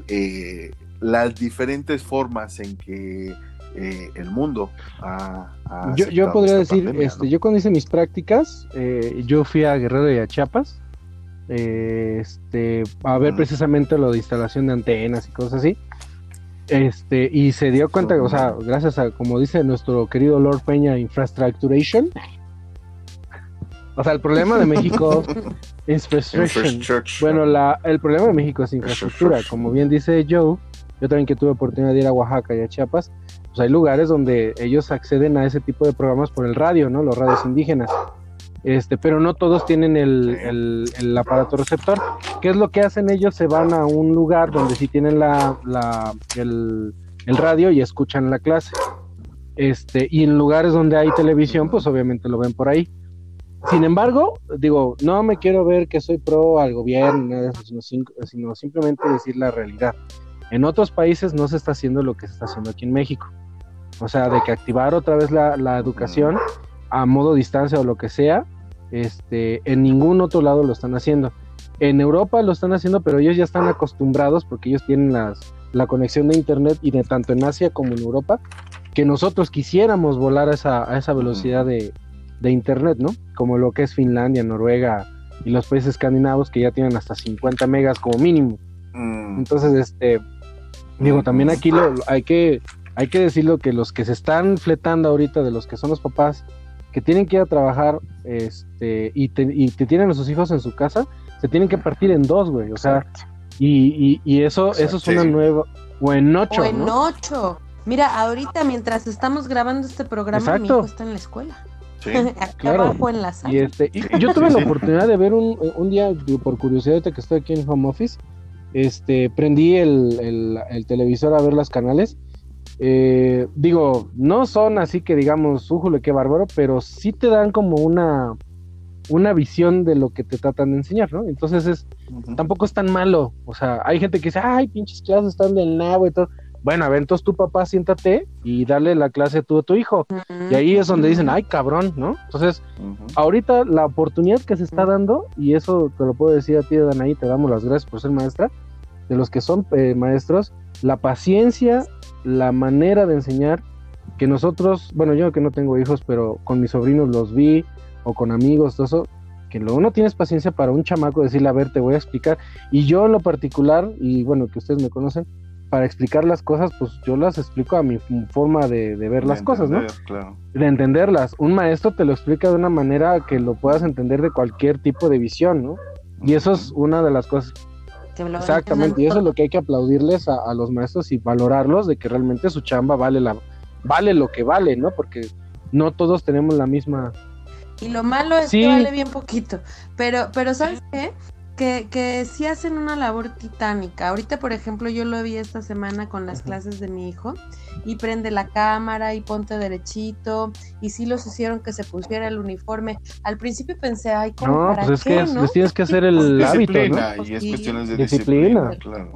eh, las diferentes formas en que eh, el mundo ha, yo, podría decir, este, yo cuando hice mis prácticas, eh, yo fui a Guerrero y a Chiapas este, a ver precisamente lo de instalación de antenas y cosas así. Este, y se dio cuenta, o sea, gracias a, como dice nuestro querido Lord Peña, Infrastructuration. O sea, el problema de México es. Bueno, la, el problema de México es infraestructura. Como bien dice Joe, yo también que tuve oportunidad de ir a Oaxaca y a Chiapas, pues hay lugares donde ellos acceden a ese tipo de programas por el radio, ¿no? Los radios indígenas este, pero no todos tienen el, el, aparato receptor. ¿Qué es lo que hacen ellos? Se van a un lugar donde sí tienen la, la el, el, radio y escuchan la clase. Este, y en lugares donde hay televisión, pues obviamente lo ven por ahí. Sin embargo, digo, no me quiero ver que soy pro al gobierno, sino, sino simplemente decir la realidad. En otros países no se está haciendo lo que se está haciendo aquí en México. O sea, de que activar otra vez la, la educación a modo distancia o lo que sea, este, en ningún otro lado lo están haciendo. En Europa lo están haciendo, pero ellos ya están acostumbrados porque ellos tienen las, la conexión de internet y de tanto en Asia como en Europa, que nosotros quisiéramos volar a esa, a esa velocidad de, de internet, ¿no? Como lo que es Finlandia, Noruega y los países escandinavos que ya tienen hasta 50 megas como mínimo. Mm. Entonces, este, digo, también aquí lo, hay que hay que decirlo que los que se están fletando ahorita de los que son los papás que tienen que ir a trabajar este, y, te, y te tienen a sus hijos en su casa, se tienen que partir en dos, güey. O sea, y, y, eso, eso es una nueva. O en ocho. O en ocho. Mira, ahorita mientras estamos grabando este programa, mi hijo está en la escuela. Sí, claro. en la sala. Y, este, y yo tuve la oportunidad de ver un, un día, por curiosidad, que estoy aquí en home office, este, prendí el, el, el televisor a ver los canales eh, digo, no son así que digamos, újule, qué bárbaro, pero sí te dan como una, una visión de lo que te tratan de enseñar, ¿no? Entonces es, tampoco es tan malo. O sea, hay gente que dice, ay, pinches clases están del nabo y todo. Bueno, a ver, entonces tu papá siéntate y dale la clase a tu, tu hijo. Y ahí es donde dicen, ay, cabrón, ¿no? Entonces, ahorita la oportunidad que se está dando, y eso te lo puedo decir a ti, Danaí, te damos las gracias por ser maestra, de los que son eh, maestros, la paciencia la manera de enseñar que nosotros, bueno, yo que no tengo hijos, pero con mis sobrinos los vi, o con amigos, todo eso, que luego no tienes paciencia para un chamaco decirle, a ver, te voy a explicar. Y yo en lo particular, y bueno, que ustedes me conocen, para explicar las cosas, pues yo las explico a mi forma de, ver las cosas, ¿no? De entenderlas. Un maestro te lo explica de una manera que lo puedas entender de cualquier tipo de visión, ¿no? Y eso es una de las cosas Exactamente, y eso es lo que hay que aplaudirles a, los maestros y valorarlos de que realmente su chamba vale la vale lo que vale, ¿no? Porque no todos tenemos la misma y lo malo es que vale bien poquito. Pero, pero ¿sabes qué? Que, que sí hacen una labor titánica. Ahorita, por ejemplo, yo lo vi esta semana con las clases de mi hijo y prende la cámara y ponte derechito y sí los hicieron que se pusiera el uniforme. Al principio pensé, ay, ¿cómo no, para pues es qué, que tienes que hacer el hábito, ¿no? Y es cuestiones de disciplina. claro.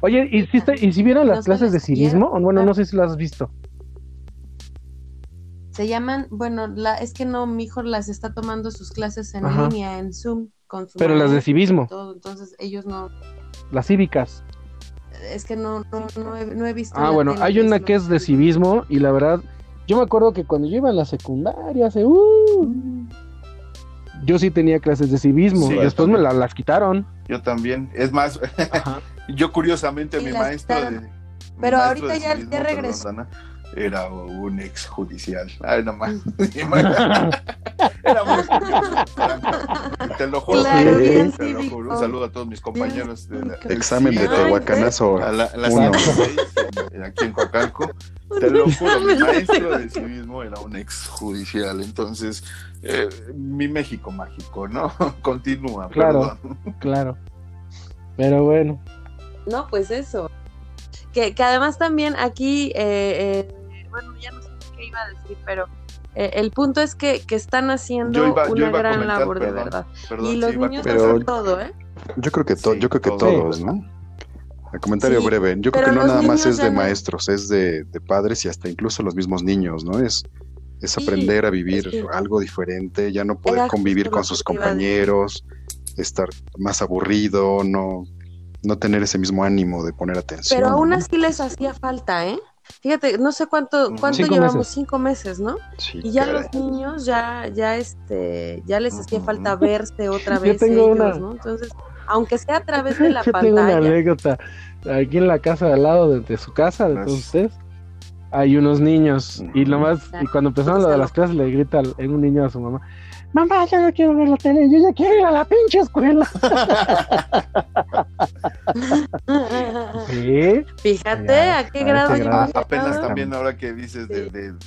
Oye, ¿y si, ¿y si vieron las clases de civismo? Bueno, no sé si las has visto. Se llaman, bueno, la, es que no, mi hijo las está tomando sus clases en línea, en Zoom. Pero las de civismo. entonces ellos no. Las cívicas. Es que no, no, he, visto. Ah, bueno, hay una que es de civismo y la verdad, yo me acuerdo que cuando yo iba en la secundaria, hace. Uh, yo sí tenía clases de civismo. y después me las quitaron. Yo también. Es más, yo curiosamente mi maestro de. Pero ahorita ya, ya regresó era un ex judicial. Ay, no más. era muy Te lo juro. te lo juro. Un saludo a todos mis compañeros. De Examen de Tehuacanazo. A la, aquí en Coacalco. Te lo juro, mi maestro de civismo era un exjudicial, entonces, eh, mi México mágico, ¿no? Continúa, claro, Claro, pero bueno. No, pues eso. Que, que además también aquí, eh, eh, bueno, ya no sé qué iba a decir, pero eh, el punto es que, que están haciendo una gran labor de verdad. y los niños hacen todo, ¿eh? Yo creo que, yo creo que todos, ¿no? El comentario breve. Yo creo que no nada más es de maestros, es de, padres y hasta incluso los mismos niños, ¿no? Es, es aprender a vivir algo diferente, ya no poder convivir con sus compañeros, estar más aburrido, no, no tener ese mismo ánimo de poner atención. Pero aún así les hacía falta, ¿eh? Fíjate, no sé cuánto, cuánto llevamos, cinco meses, ¿no? y ya los niños ya, ya este, ya les hacía falta verse otra vez ellos, ¿no? Entonces, aunque sea a través de la Yo pantalla. Tengo una anécdota. Aquí en la casa de al lado de, su casa, de todos ustedes, hay unos niños. Y lo más, y cuando empezaron lo de las clases, le grita un niño a su mamá. Mamá, yo no quiero ver la tele, yo ya quiero ir a la pinche escuela. ¿Sí? Fíjate a qué grado. apenas también ahora que dices del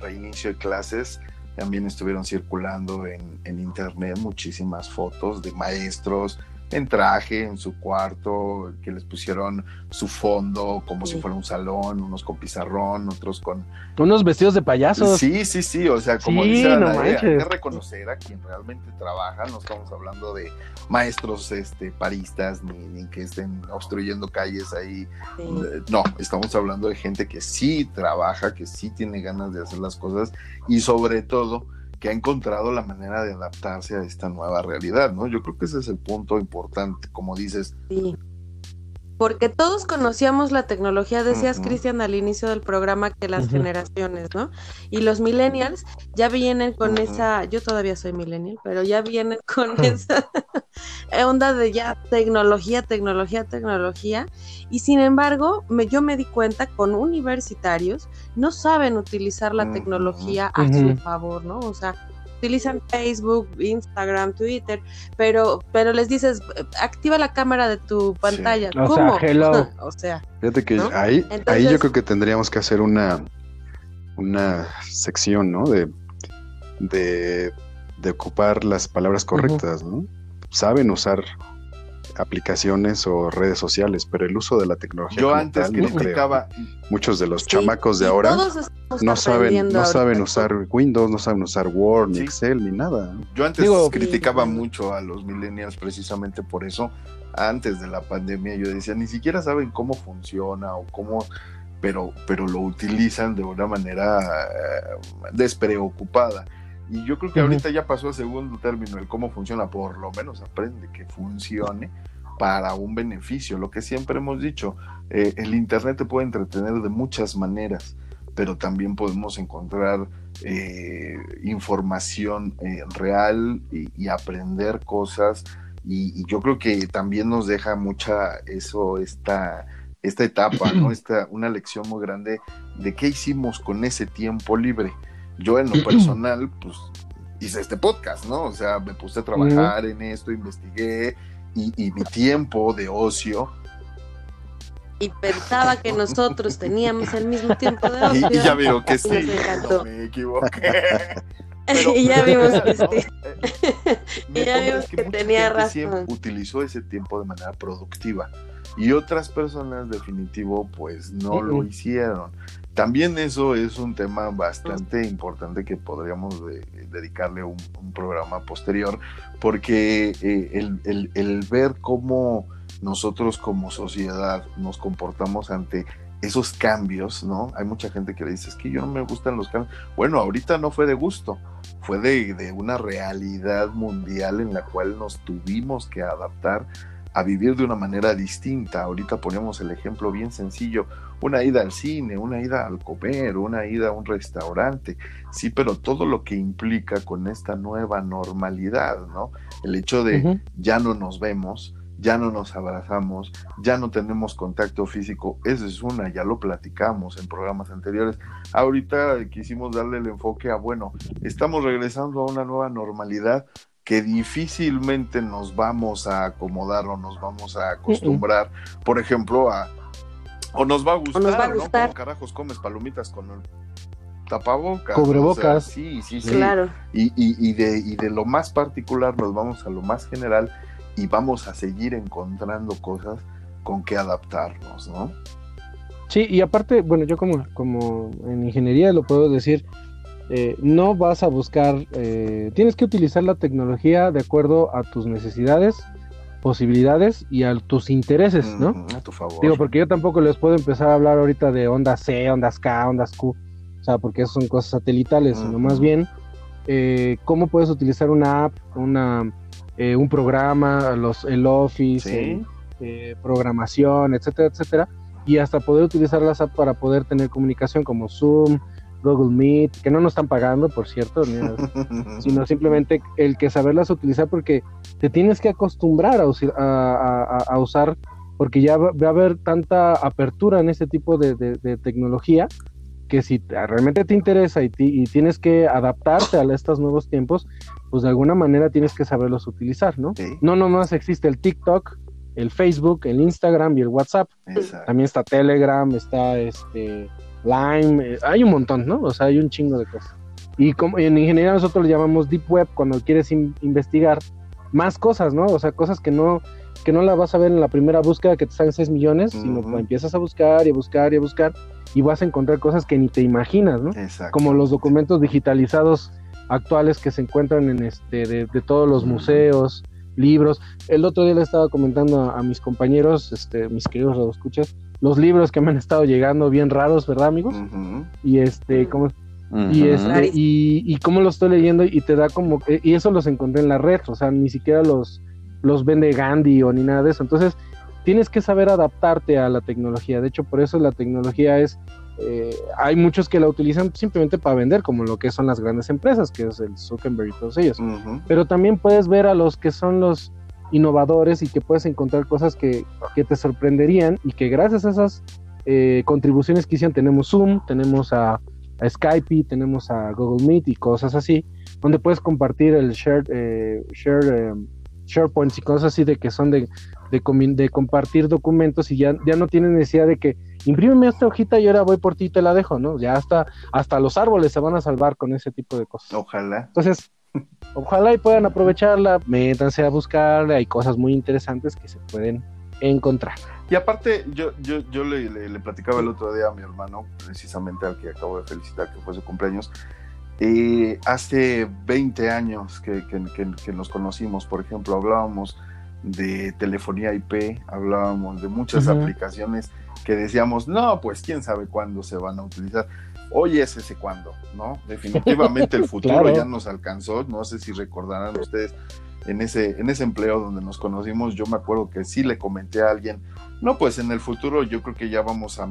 reinicio de clases, también estuvieron circulando en, en, internet muchísimas fotos de maestros en traje, en su cuarto, que les pusieron su fondo como si fuera un salón, unos con pizarrón, otros con... Unos vestidos de payasos. Sí, sí, sí, o sea, como dice hay que reconocer a quien realmente trabaja, no estamos hablando de maestros este, paristas ni, que estén obstruyendo calles ahí, no, estamos hablando de gente que sí trabaja, que sí tiene ganas de hacer las cosas y sobre todo que ha encontrado la manera de adaptarse a esta nueva realidad, ¿no? Yo creo que ese es el punto importante, como dices. Sí. Porque todos conocíamos la tecnología, decías Cristian al inicio del programa que las generaciones, ¿no? Y los millennials ya vienen con esa, yo todavía soy millennial, pero ya vienen con esa onda de ya tecnología, tecnología, tecnología. Y sin embargo, me, yo me di cuenta con universitarios no saben utilizar la tecnología a su favor, ¿no? O sea, utilizan Facebook, Instagram, Twitter, pero, pero les dices, activa la cámara de tu pantalla. ¿Cómo? o sea, fíjate que ahí, ahí yo creo que tendríamos que hacer una, una sección, ¿no? De, de, ocupar las palabras correctas, ¿no? Saben usar aplicaciones o redes sociales, pero el uso de la tecnología. Yo antes criticaba. Muchos de los chamacos de ahora no saben, no saben usar Windows, no saben usar Word, ni Excel, ni nada. Yo antes criticaba mucho a los millennials precisamente por eso. Antes de la pandemia yo decía, ni siquiera saben cómo funciona o cómo, pero, pero lo utilizan de una manera eh, despreocupada. Y yo creo que ahorita ya pasó a segundo término el cómo funciona, por lo menos aprende que funcione para un beneficio. Lo que siempre hemos dicho, eh, el Internet te puede entretener de muchas maneras, pero también podemos encontrar eh, información eh, real y, aprender cosas. Y, yo creo que también nos deja mucha eso, esta, esta etapa, ¿no? Esta, una lección muy grande de qué hicimos con ese tiempo libre yo en lo personal, pues hice este podcast, ¿no? O sea, me puse a trabajar en esto, investigué y, mi tiempo de ocio. Y pensaba que nosotros teníamos el mismo tiempo de ocio. Y, ya veo que sí, no me equivoqué. y ya vimos que sí. y ya vimos que, tenía razón. utilizó ese tiempo de manera productiva y otras personas definitivo pues no lo hicieron. También eso es un tema bastante importante que podríamos dedicarle un, un, programa posterior, porque eh, el, ver cómo nosotros como sociedad nos comportamos ante esos cambios, ¿no? Hay mucha gente que le dice, es que yo no me gustan los cambios. Bueno, ahorita no fue de gusto, fue de, de una realidad mundial en la cual nos tuvimos que adaptar a vivir de una manera distinta. Ahorita ponemos el ejemplo bien sencillo, una ida al cine, una ida al comer, una ida a un restaurante, sí, pero todo lo que implica con esta nueva normalidad, ¿no? El hecho de ya no nos vemos, ya no nos abrazamos, ya no tenemos contacto físico, eso es una, ya lo platicamos en programas anteriores. Ahorita quisimos darle el enfoque a, bueno, estamos regresando a una nueva normalidad, que difícilmente nos vamos a acomodar o nos vamos a acostumbrar, por ejemplo, a, O nos va a gustar, nos va a gustar. ¿no? carajos comes palomitas con el tapabocas? Cubrebocas. sí, sí, sí. Claro. Y, y, y, de, y de lo más particular nos vamos a lo más general y vamos a seguir encontrando cosas con que adaptarnos, ¿no? Sí, y aparte, bueno, yo como, como en ingeniería lo puedo decir, eh, no vas a buscar, eh, tienes que utilizar la tecnología de acuerdo a tus necesidades, posibilidades y a tus intereses, ¿no? a tu favor. Digo, porque yo tampoco les puedo empezar a hablar ahorita de ondas C, ondas K, ondas Q, o sea, porque eso son cosas satelitales, sino más bien eh, cómo puedes utilizar una app, una, un programa, los, el Office, programación, etcétera, etcétera y hasta poder utilizar las apps para poder tener comunicación como Zoom, Google Meet, que no nos están pagando, por cierto, sino simplemente el que saberlas utilizar porque te tienes que acostumbrar a, usar, porque ya va, a haber tanta apertura en este tipo de, tecnología que si realmente te interesa y, y, tienes que adaptarte a estos nuevos tiempos, pues de alguna manera tienes que saberlos utilizar, ¿no? No nomás existe el TikTok, el Facebook, el Instagram y el WhatsApp. También está Telegram, está este Lime, eh, hay un montón, ¿no? O sea, hay un chingo de cosas. Y como en ingeniería nosotros le llamamos deep web cuando quieres investigar más cosas, ¿no? O sea, cosas que no que no la vas a ver en la primera búsqueda que te salen 6 millones, sino que empiezas a buscar y a buscar y a buscar y vas a encontrar cosas que ni te imaginas, ¿no? Como los documentos digitalizados actuales que se encuentran en este de, todos los museos, libros. El otro día le estaba comentando a, mis compañeros, este, mis queridos escuchas, los libros que me han estado llegando bien raros, ¿verdad, amigos? Y este, como y este, y, y cómo lo estoy leyendo y te da como y eso los encontré en la red, o sea, ni siquiera los los vende Gandhi o ni nada de eso. Entonces, tienes que saber adaptarte a la tecnología. De hecho, por eso la tecnología es eh, hay muchos que la utilizan simplemente para vender, como lo que son las grandes empresas, que es el Zuckerberg y todos ellos. Pero también puedes ver a los que son los innovadores y que puedes encontrar cosas que, te sorprenderían y que gracias a esas eh, contribuciones que hicieron, tenemos Zoom, tenemos a, Skype, tenemos a Google Meet y cosas así, donde puedes compartir el share, eh, share SharePoints y cosas así de que son de, de, compartir documentos y ya, ya no tienes necesidad de que imprímeme esta hojita y ahora voy por ti y te la dejo, ¿no? Ya hasta, hasta los árboles se van a salvar con ese tipo de cosas. Ojalá. Entonces, ojalá y puedan aprovecharla, métanse a buscarla, hay cosas muy interesantes que se pueden encontrar. Y aparte, yo, yo, yo le, le, platicaba el otro día a mi hermano, precisamente al que acabo de felicitar, que fue su cumpleaños, eh, hace 20 años que, que, nos conocimos, por ejemplo, hablábamos de telefonía IP, hablábamos de muchas aplicaciones que decíamos, no, pues quién sabe cuándo se van a utilizar. Hoy es ese cuándo, ¿no? Definitivamente el futuro ya nos alcanzó, no sé si recordarán ustedes en ese, en ese empleo donde nos conocimos, yo me acuerdo que sí le comenté a alguien, no, pues en el futuro yo creo que ya vamos a,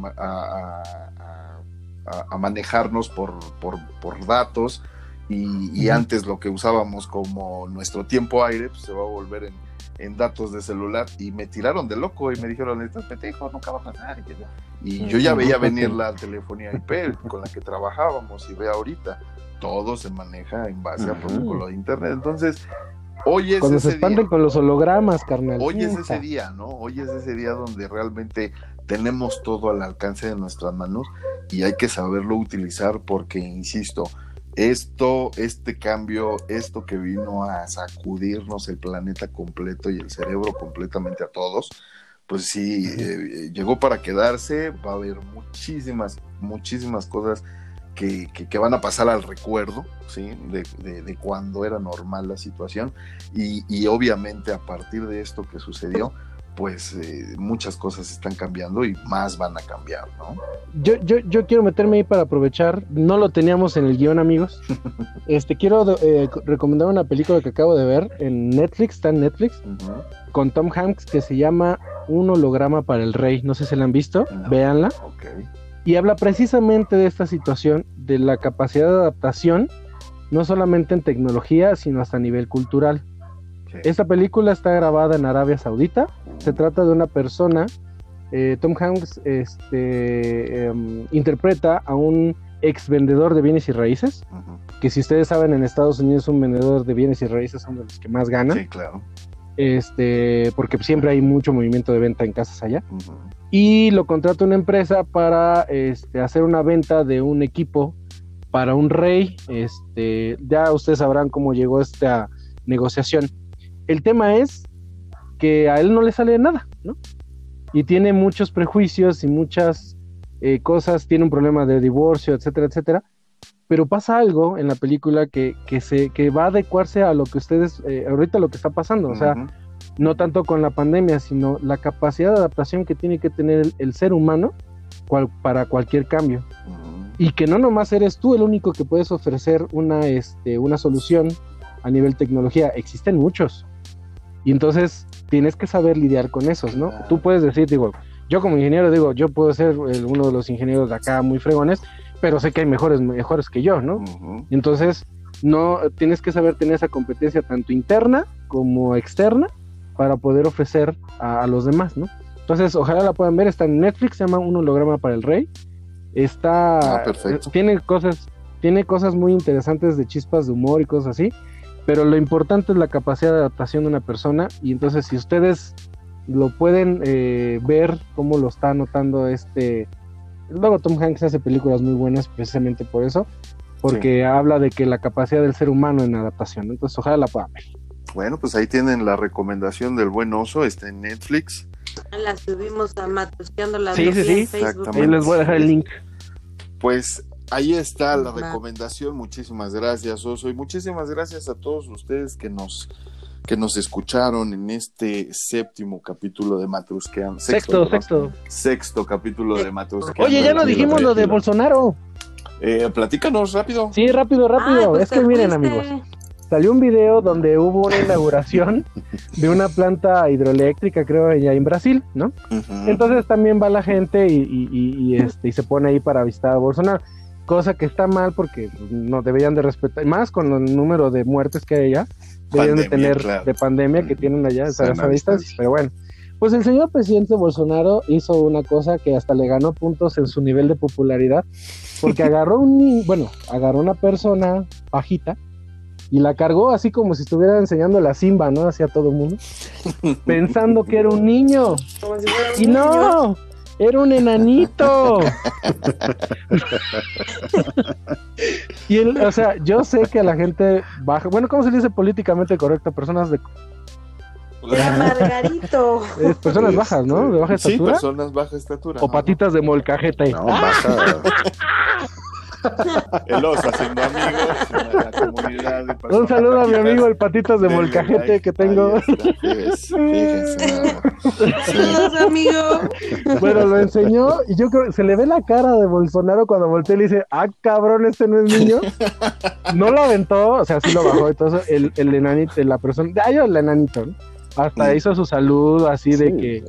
a, manejarnos por, por, por datos y, antes lo que usábamos como nuestro tiempo aire pues, se va a volver en, en, datos de celular y me tiraron de loco y me dijeron, estás pendejo, nunca va a pasar. Y yo ya veía venir la telefonía IP con la que trabajábamos y ve ahorita, todo se maneja en base a protocolo de internet. Entonces, Hoy es Cuando se expanden con los hologramas, carnal. Hoy es ese día, ¿no? Hoy es ese día donde realmente tenemos todo al alcance de nuestras manos y hay que saberlo utilizar porque, insisto, esto, este cambio, esto que vino a sacudirnos el planeta completo y el cerebro completamente a todos, pues sí, eh, llegó para quedarse, va a haber muchísimas, muchísimas cosas que, que, van a pasar al recuerdo, ¿sí? De, de, cuando era normal la situación. Y, y obviamente a partir de esto que sucedió, pues eh, muchas cosas están cambiando y más van a cambiar, ¿no? Yo, yo, yo quiero meterme ahí para aprovechar, no lo teníamos en el guion, amigos. este Quiero eh, recomendar una película que acabo de ver en Netflix, está en Netflix, con Tom Hanks, que se llama Un holograma para el rey. No sé si la han visto, véanla. Y habla precisamente de esta situación, de la capacidad de adaptación, no solamente en tecnología, sino hasta a nivel cultural. Esta película está grabada en Arabia Saudita. Se trata de una persona. Eh, Tom Hanks este, em, interpreta a un ex vendedor de bienes y raíces. Que si ustedes saben, en Estados Unidos un vendedor de bienes y raíces son de los que más ganan. Sí, claro. este, porque siempre hay mucho movimiento de venta en casas allá. Y lo contrata una empresa para este, hacer una venta de un equipo para un rey. Este, ya ustedes sabrán cómo llegó esta negociación. El tema es que a él no le sale nada, ¿no? Y tiene muchos prejuicios y muchas eh, cosas, tiene un problema de divorcio, etcétera, etcétera. Pero pasa algo en la película que, que se, que va a adecuarse a lo que ustedes, eh, ahorita lo que está pasando, o sea, no tanto con la pandemia, sino la capacidad de adaptación que tiene que tener el, ser humano para cualquier cambio. Y que no nomás eres tú el único que puedes ofrecer una, este, una solución a nivel tecnología, existen muchos. Y entonces tienes que saber lidiar con esos, ¿no? Tú puedes decir, digo, yo como ingeniero digo, yo puedo ser uno de los ingenieros de acá muy fregones, pero sé que hay mejores, mejores que yo, ¿no? Entonces, no tienes que saber tener esa competencia tanto interna como externa para poder ofrecer a, los demás, ¿no? Entonces, ojalá la puedan ver, está en Netflix, se llama Un holograma para el rey. Está ah, tiene cosas tiene cosas muy interesantes de chispas de humor y cosas así, pero lo importante es la capacidad de adaptación de una persona y entonces si ustedes lo pueden eh, ver cómo lo está anotando este luego Tom Hanks hace películas muy buenas precisamente por eso porque habla de que la capacidad del ser humano en adaptación entonces ojalá la puedan ver. Bueno pues ahí tienen la recomendación del buen oso está en Netflix. La subimos a Matusqueando la sí, sí, sí. ahí les voy a dejar el link. Pues Ahí está la recomendación. Muchísimas gracias, Oso. Y muchísimas gracias a todos ustedes que nos, que nos escucharon en este séptimo capítulo de Matrusquean. Sexto, sexto. Sexto capítulo de Matrusquean. Oye, ya no dijimos lo de Bolsonaro. Eh, platícanos rápido. Sí, rápido, rápido. Pues es que miren, amigos. Salió un video donde hubo una inauguración de una planta hidroeléctrica, creo, allá en Brasil, ¿no? Entonces también va la gente y, y, este, y se pone ahí para visitar a Bolsonaro cosa que está mal porque no deberían de respetar, más con el número de muertes que hay allá, deberían de tener de pandemia que tienen allá, a distancia, pero bueno. Pues el señor presidente Bolsonaro hizo una cosa que hasta le ganó puntos en su nivel de popularidad, porque agarró un, bueno, agarró una persona bajita y la cargó así como si estuviera enseñando la simba, ¿no? Hacia todo el mundo, pensando que era un niño. y no, era un enanito. y él, o sea, yo sé que la gente baja, bueno, ¿cómo se dice políticamente correcto? Personas de era Margarito. personas bajas, ¿no? De baja estatura. Sí, personas baja estatura. O patitas de molcajete. No, baja. el oso haciendo amigos la comunidad de Un saludo a mi amigo el patitas de molcajete que tengo. Saludos, amigo. Bueno, lo enseñó y yo creo se le ve la cara de Bolsonaro cuando voltea y le dice, ah, cabrón, este no es niño. No lo aventó, o sea, sí lo bajó. Entonces, el, el enanito, la persona, ah, yo el enanito, ¿no? Hasta hizo su saludo así de que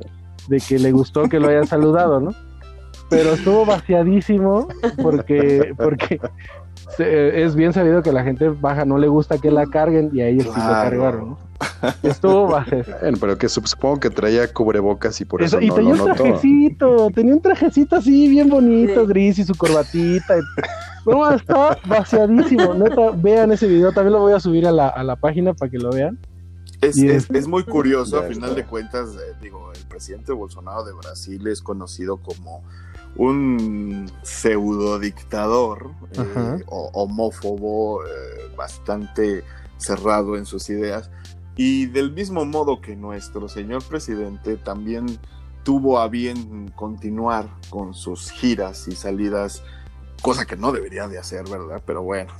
de que le gustó que lo hayan saludado, ¿no? Pero estuvo vaciadísimo porque, porque es bien sabido que la gente baja no le gusta que la carguen y a ellos sí lo cargaron, ¿no? Estuvo vaciado. Bueno, pero que supongo que traía cubrebocas y por eso, y tenía un trajecito, tenía un trajecito así bien bonito, gris y su corbatita. No, está vaciadísimo. Neta, vean ese video, también lo voy a subir a la, a la página para que lo vean. Es, es, es, muy curioso, a final de cuentas, eh, digo, el presidente Bolsonaro de Brasil es conocido como un pseudo dictador eh, homófobo eh, bastante cerrado en sus ideas. Y del mismo modo que nuestro señor presidente también tuvo a bien continuar con sus giras y salidas cosa que no debería de hacer, ¿verdad? Pero bueno,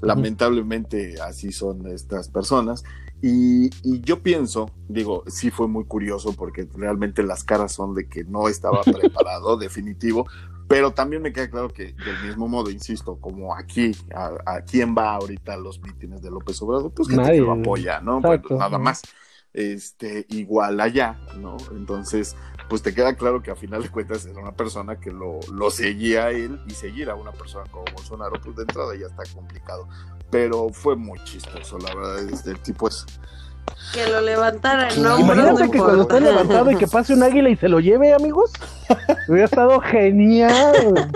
lamentablemente así son estas personas y, yo pienso, digo, sí fue muy curioso porque realmente las caras son de que no estaba preparado, definitivo, pero también me queda claro que del mismo modo, insisto, como aquí, a, quién va ahorita a los mítines de López Obrador, pues que Nadie, lo apoya, ¿no? nada más. Este, igual allá, ¿no? Entonces, pues te queda claro que a final de cuentas era una persona que lo, lo seguía a él y seguir a una persona como Bolsonaro, pues de entrada ya está complicado pero fue muy chistoso, la verdad, este, el tipo es... Que lo levantara, ¿no? Imagínate que cuando esté levantado y que pase un águila y se lo lleve, amigos. Hubiera estado genial.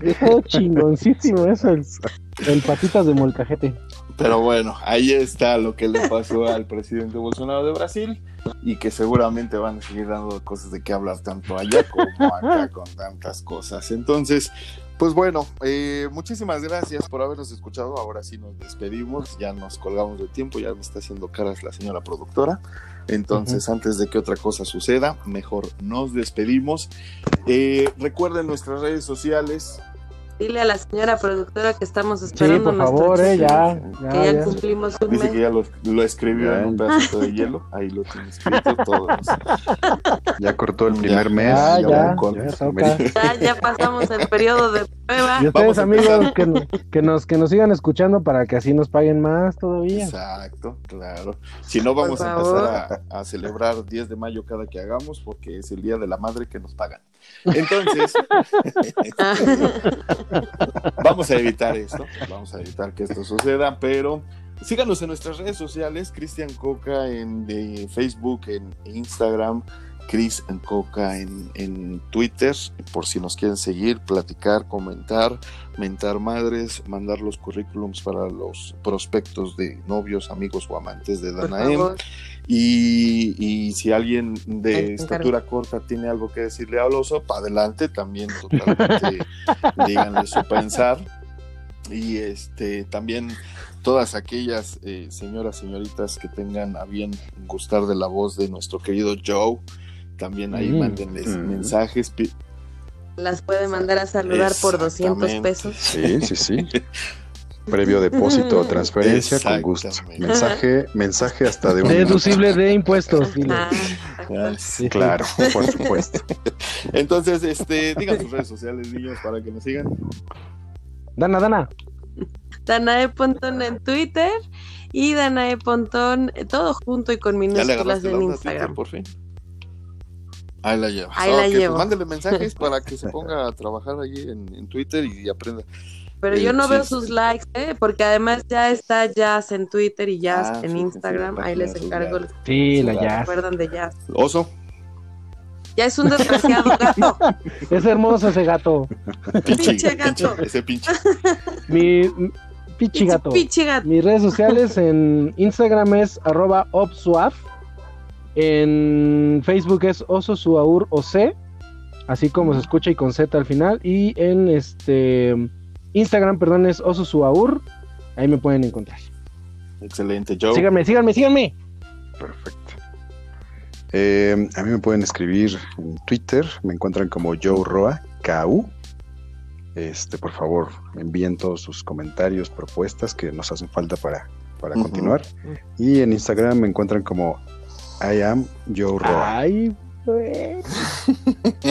Hubiera estado chingoncísimo eso, el, patitas de molcajete. Pero bueno, ahí está lo que le pasó al presidente Bolsonaro de Brasil y que seguramente van a seguir dando cosas de qué hablar tanto allá como acá con tantas cosas. Entonces, pues bueno, eh, muchísimas gracias por habernos escuchado. Ahora sí nos despedimos, ya nos colgamos de tiempo, ya me está haciendo caras la señora productora. Entonces, antes de que otra cosa suceda, mejor nos despedimos. Eh, recuerden nuestras redes sociales, Dile a la señora productora que estamos esperando. Sí, por favor, eh, ya, ya, Que ya, cumplimos un Dice mes. que ya lo, lo escribió en un pedacito de hielo. Ahí lo tiene escrito todo. Ya cortó el primer Ya. mes. Ah, ya ya, van con- ya toca. Ya, ya pasamos el periodo de prueba. Y ustedes, Vamos amigos, que, nos- que, nos, que nos sigan escuchando para que así nos paguen más todavía. Exacto, claro. Si no, vamos a empezar a, a celebrar 10 de mayo cada que hagamos porque es el día de la madre que nos pagan. Entonces, vamos a evitar esto, vamos a evitar que esto suceda, pero síganos en nuestras redes sociales, Cristian Coca en de Facebook, en Instagram, Chris en Coca en, en Twitter, por si nos quieren seguir, platicar, comentar, mentar madres, mandar los currículums para los prospectos de novios, amigos o amantes de Danaem. Y, y si alguien de estatura corta tiene algo que decirle al oso, para adelante también totalmente díganle su pensar. Y este también todas aquellas eh, señoras, señoritas que tengan a bien gustar de la voz de nuestro querido Joe, también ahí Mm. mándenles Mm. mensajes. Las puede mandar a saludar por 200 Exactamente. pesos. Sí, sí, sí. Previo depósito o transferencia, con gusto. Mensaje, mensaje hasta de un Deducible de impuestos, dile. Ah, Sí. Claro, por supuesto. Entonces, este, digan sus redes sociales, niños, para que nos sigan. Dana, Dana. Danae Pontón en Twitter y Danae Pontón todo junto y con minúsculas en Twitter, Instagram. por fin. Ahí la llevas. Ahí la Ok, llevo. Pues mándele mensajes para que se ponga a trabajar allí en, en Twitter y aprenda. Pero El yo no veo sus likes, ¿eh? porque además ya está Jazz en Twitter y Jazz Ah, en sí, Instagram. sí, Ahí les encargo. Sí, la Sí, ¿Se ya. acuerdan de Jazz? Oso, Ya es un desgraciado gato. Es hermoso ese gato. pinche, Pinche gato. pinche, ese pinche. Mi pichi gato. Pichi gato. Mis redes sociales en Instagram es arroba obsuaf. En Facebook es oso suaur oc. Así como se escucha y con Z al final. Y en este Instagram, perdón, es oso suaur. Ahí me pueden encontrar. Excelente, Joe. Síganme, síganme, síganme. Perfecto. Eh, a mí me pueden escribir en Twitter, me encuentran como Joe Roa, KU. Este, por favor, envíen todos sus comentarios, propuestas que nos hacen falta para, para continuar. Y en Instagram me encuentran como I am Joe Roa. Ay.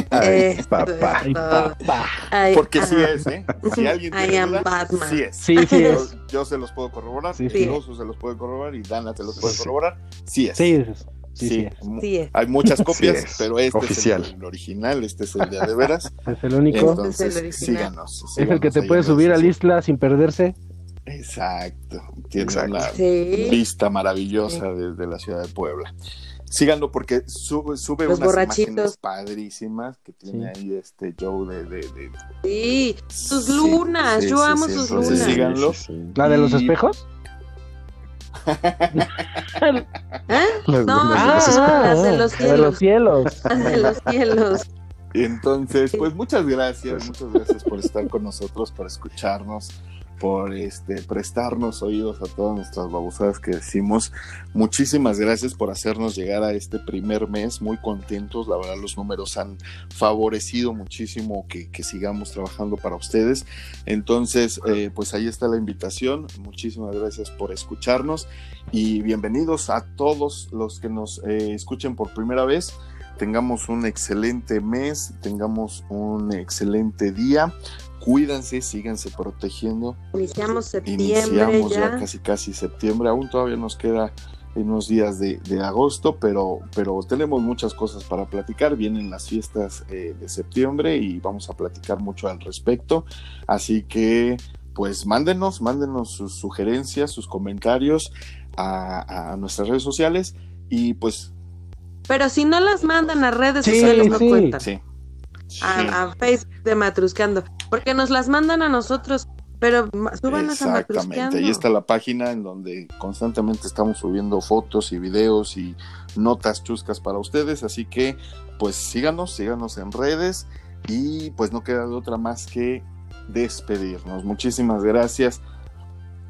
Ay, Esto papá. Ay, papá. Ay, Porque sí ajá. es, ¿eh? Si alguien I tiene am duda, Batman. sí es. Sí, sí Yo, es. yo se los puedo corroborar, Sí, sí. Oso se los puede corroborar y Dana te los puede Sí. corroborar. Sí es. Sí, es. Sí, sí, es. Sí. Hay muchas copias, es. pero este Oficial. es el, el original, este es el de de veras. Es el único. Entonces, Es el original. síganos. es el que te puede subir al isla sin perderse. Exacto. Tiene Exacto. una Sí. vista maravillosa desde la ciudad de Puebla. Síganlo porque sube, sube Los unas borrachitos. imágenes padrísimas que tiene ahí este Joe de... de, de- Sí. Sus lunas. sí, Yo sí, amo sí, sus entonces lunas. síganlo. Sí, sí. ¿La de los espejos? ¿Eh? Las No, lunas de los ah, las de los la de los cielos. Las de los cielos. Entonces, pues muchas gracias, muchas gracias por estar con nosotros, por escucharnos, por este prestarnos oídos a todas nuestras babosadas que decimos. Muchísimas gracias por hacernos llegar a este primer mes, muy contentos. La verdad, los números han favorecido muchísimo que, que sigamos trabajando para ustedes. Entonces, eh, pues ahí está la invitación. Muchísimas gracias por escucharnos y bienvenidos a todos los que nos eh, escuchen por primera vez tengamos un excelente mes, tengamos un excelente día. Cuídense, síganse protegiendo. Iniciamos septiembre Iniciamos ya ya. casi casi septiembre, aún todavía nos queda unos días de, de agosto, pero, pero tenemos muchas cosas para platicar. Vienen las fiestas eh, de septiembre y vamos a platicar mucho al respecto. Así que, pues mándenos, mándenos sus sugerencias, sus comentarios a, a nuestras redes sociales y pues Pero si no las mandan a redes Sí, sociales, no sí. cuentan. A, a Facebook de Matruscando. Porque nos las mandan a nosotros. Pero súbanos a Exactamente, ahí está la página en donde constantemente estamos subiendo fotos y videos y notas chuscas para ustedes, así que pues síganos, síganos en redes y pues no queda de otra más que despedirnos. Muchísimas gracias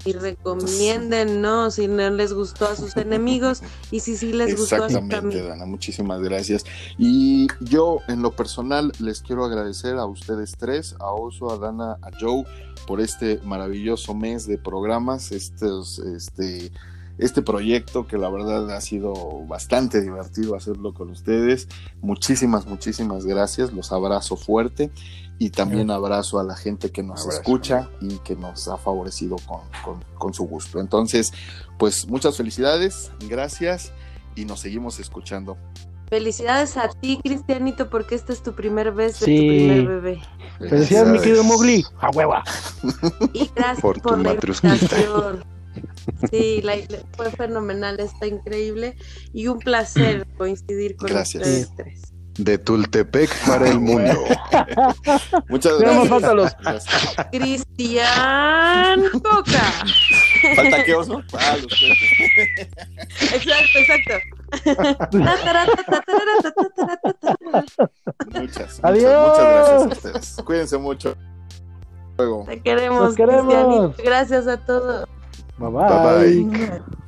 y no si no les gustó a sus enemigos y si sí les gustó a sus Exactamente, Dana, muchísimas gracias. Y yo en lo personal les quiero agradecer a ustedes tres, a Oso, a Dana, a Joe, por este maravilloso mes de programas, estos, este, este proyecto que la verdad ha sido bastante divertido hacerlo con ustedes. Muchísimas, muchísimas gracias, los abrazo fuerte y también abrazo a la gente que nos escucha y que nos ha favorecido con, su gusto. Entonces, pues muchas felicidades, gracias y nos seguimos escuchando. Felicidades a ti, Cristianito, porque esta es tu primer vez de tu primer bebé. Felicidades, mi querido Mowgli, a hueva. Y gracias por, por la invitación. Sí, fue fenomenal, está increíble y un placer coincidir con ustedes tres de Tultepec para el mundo. Muchas gracias. Cristian Coca. Falta que oso. Ah, exacto, exacto. muchas, Adiós. muchas gracias a ustedes. Cuídense mucho. Luego. Te queremos, queremos. Gracias a todos. bye. bye, bye.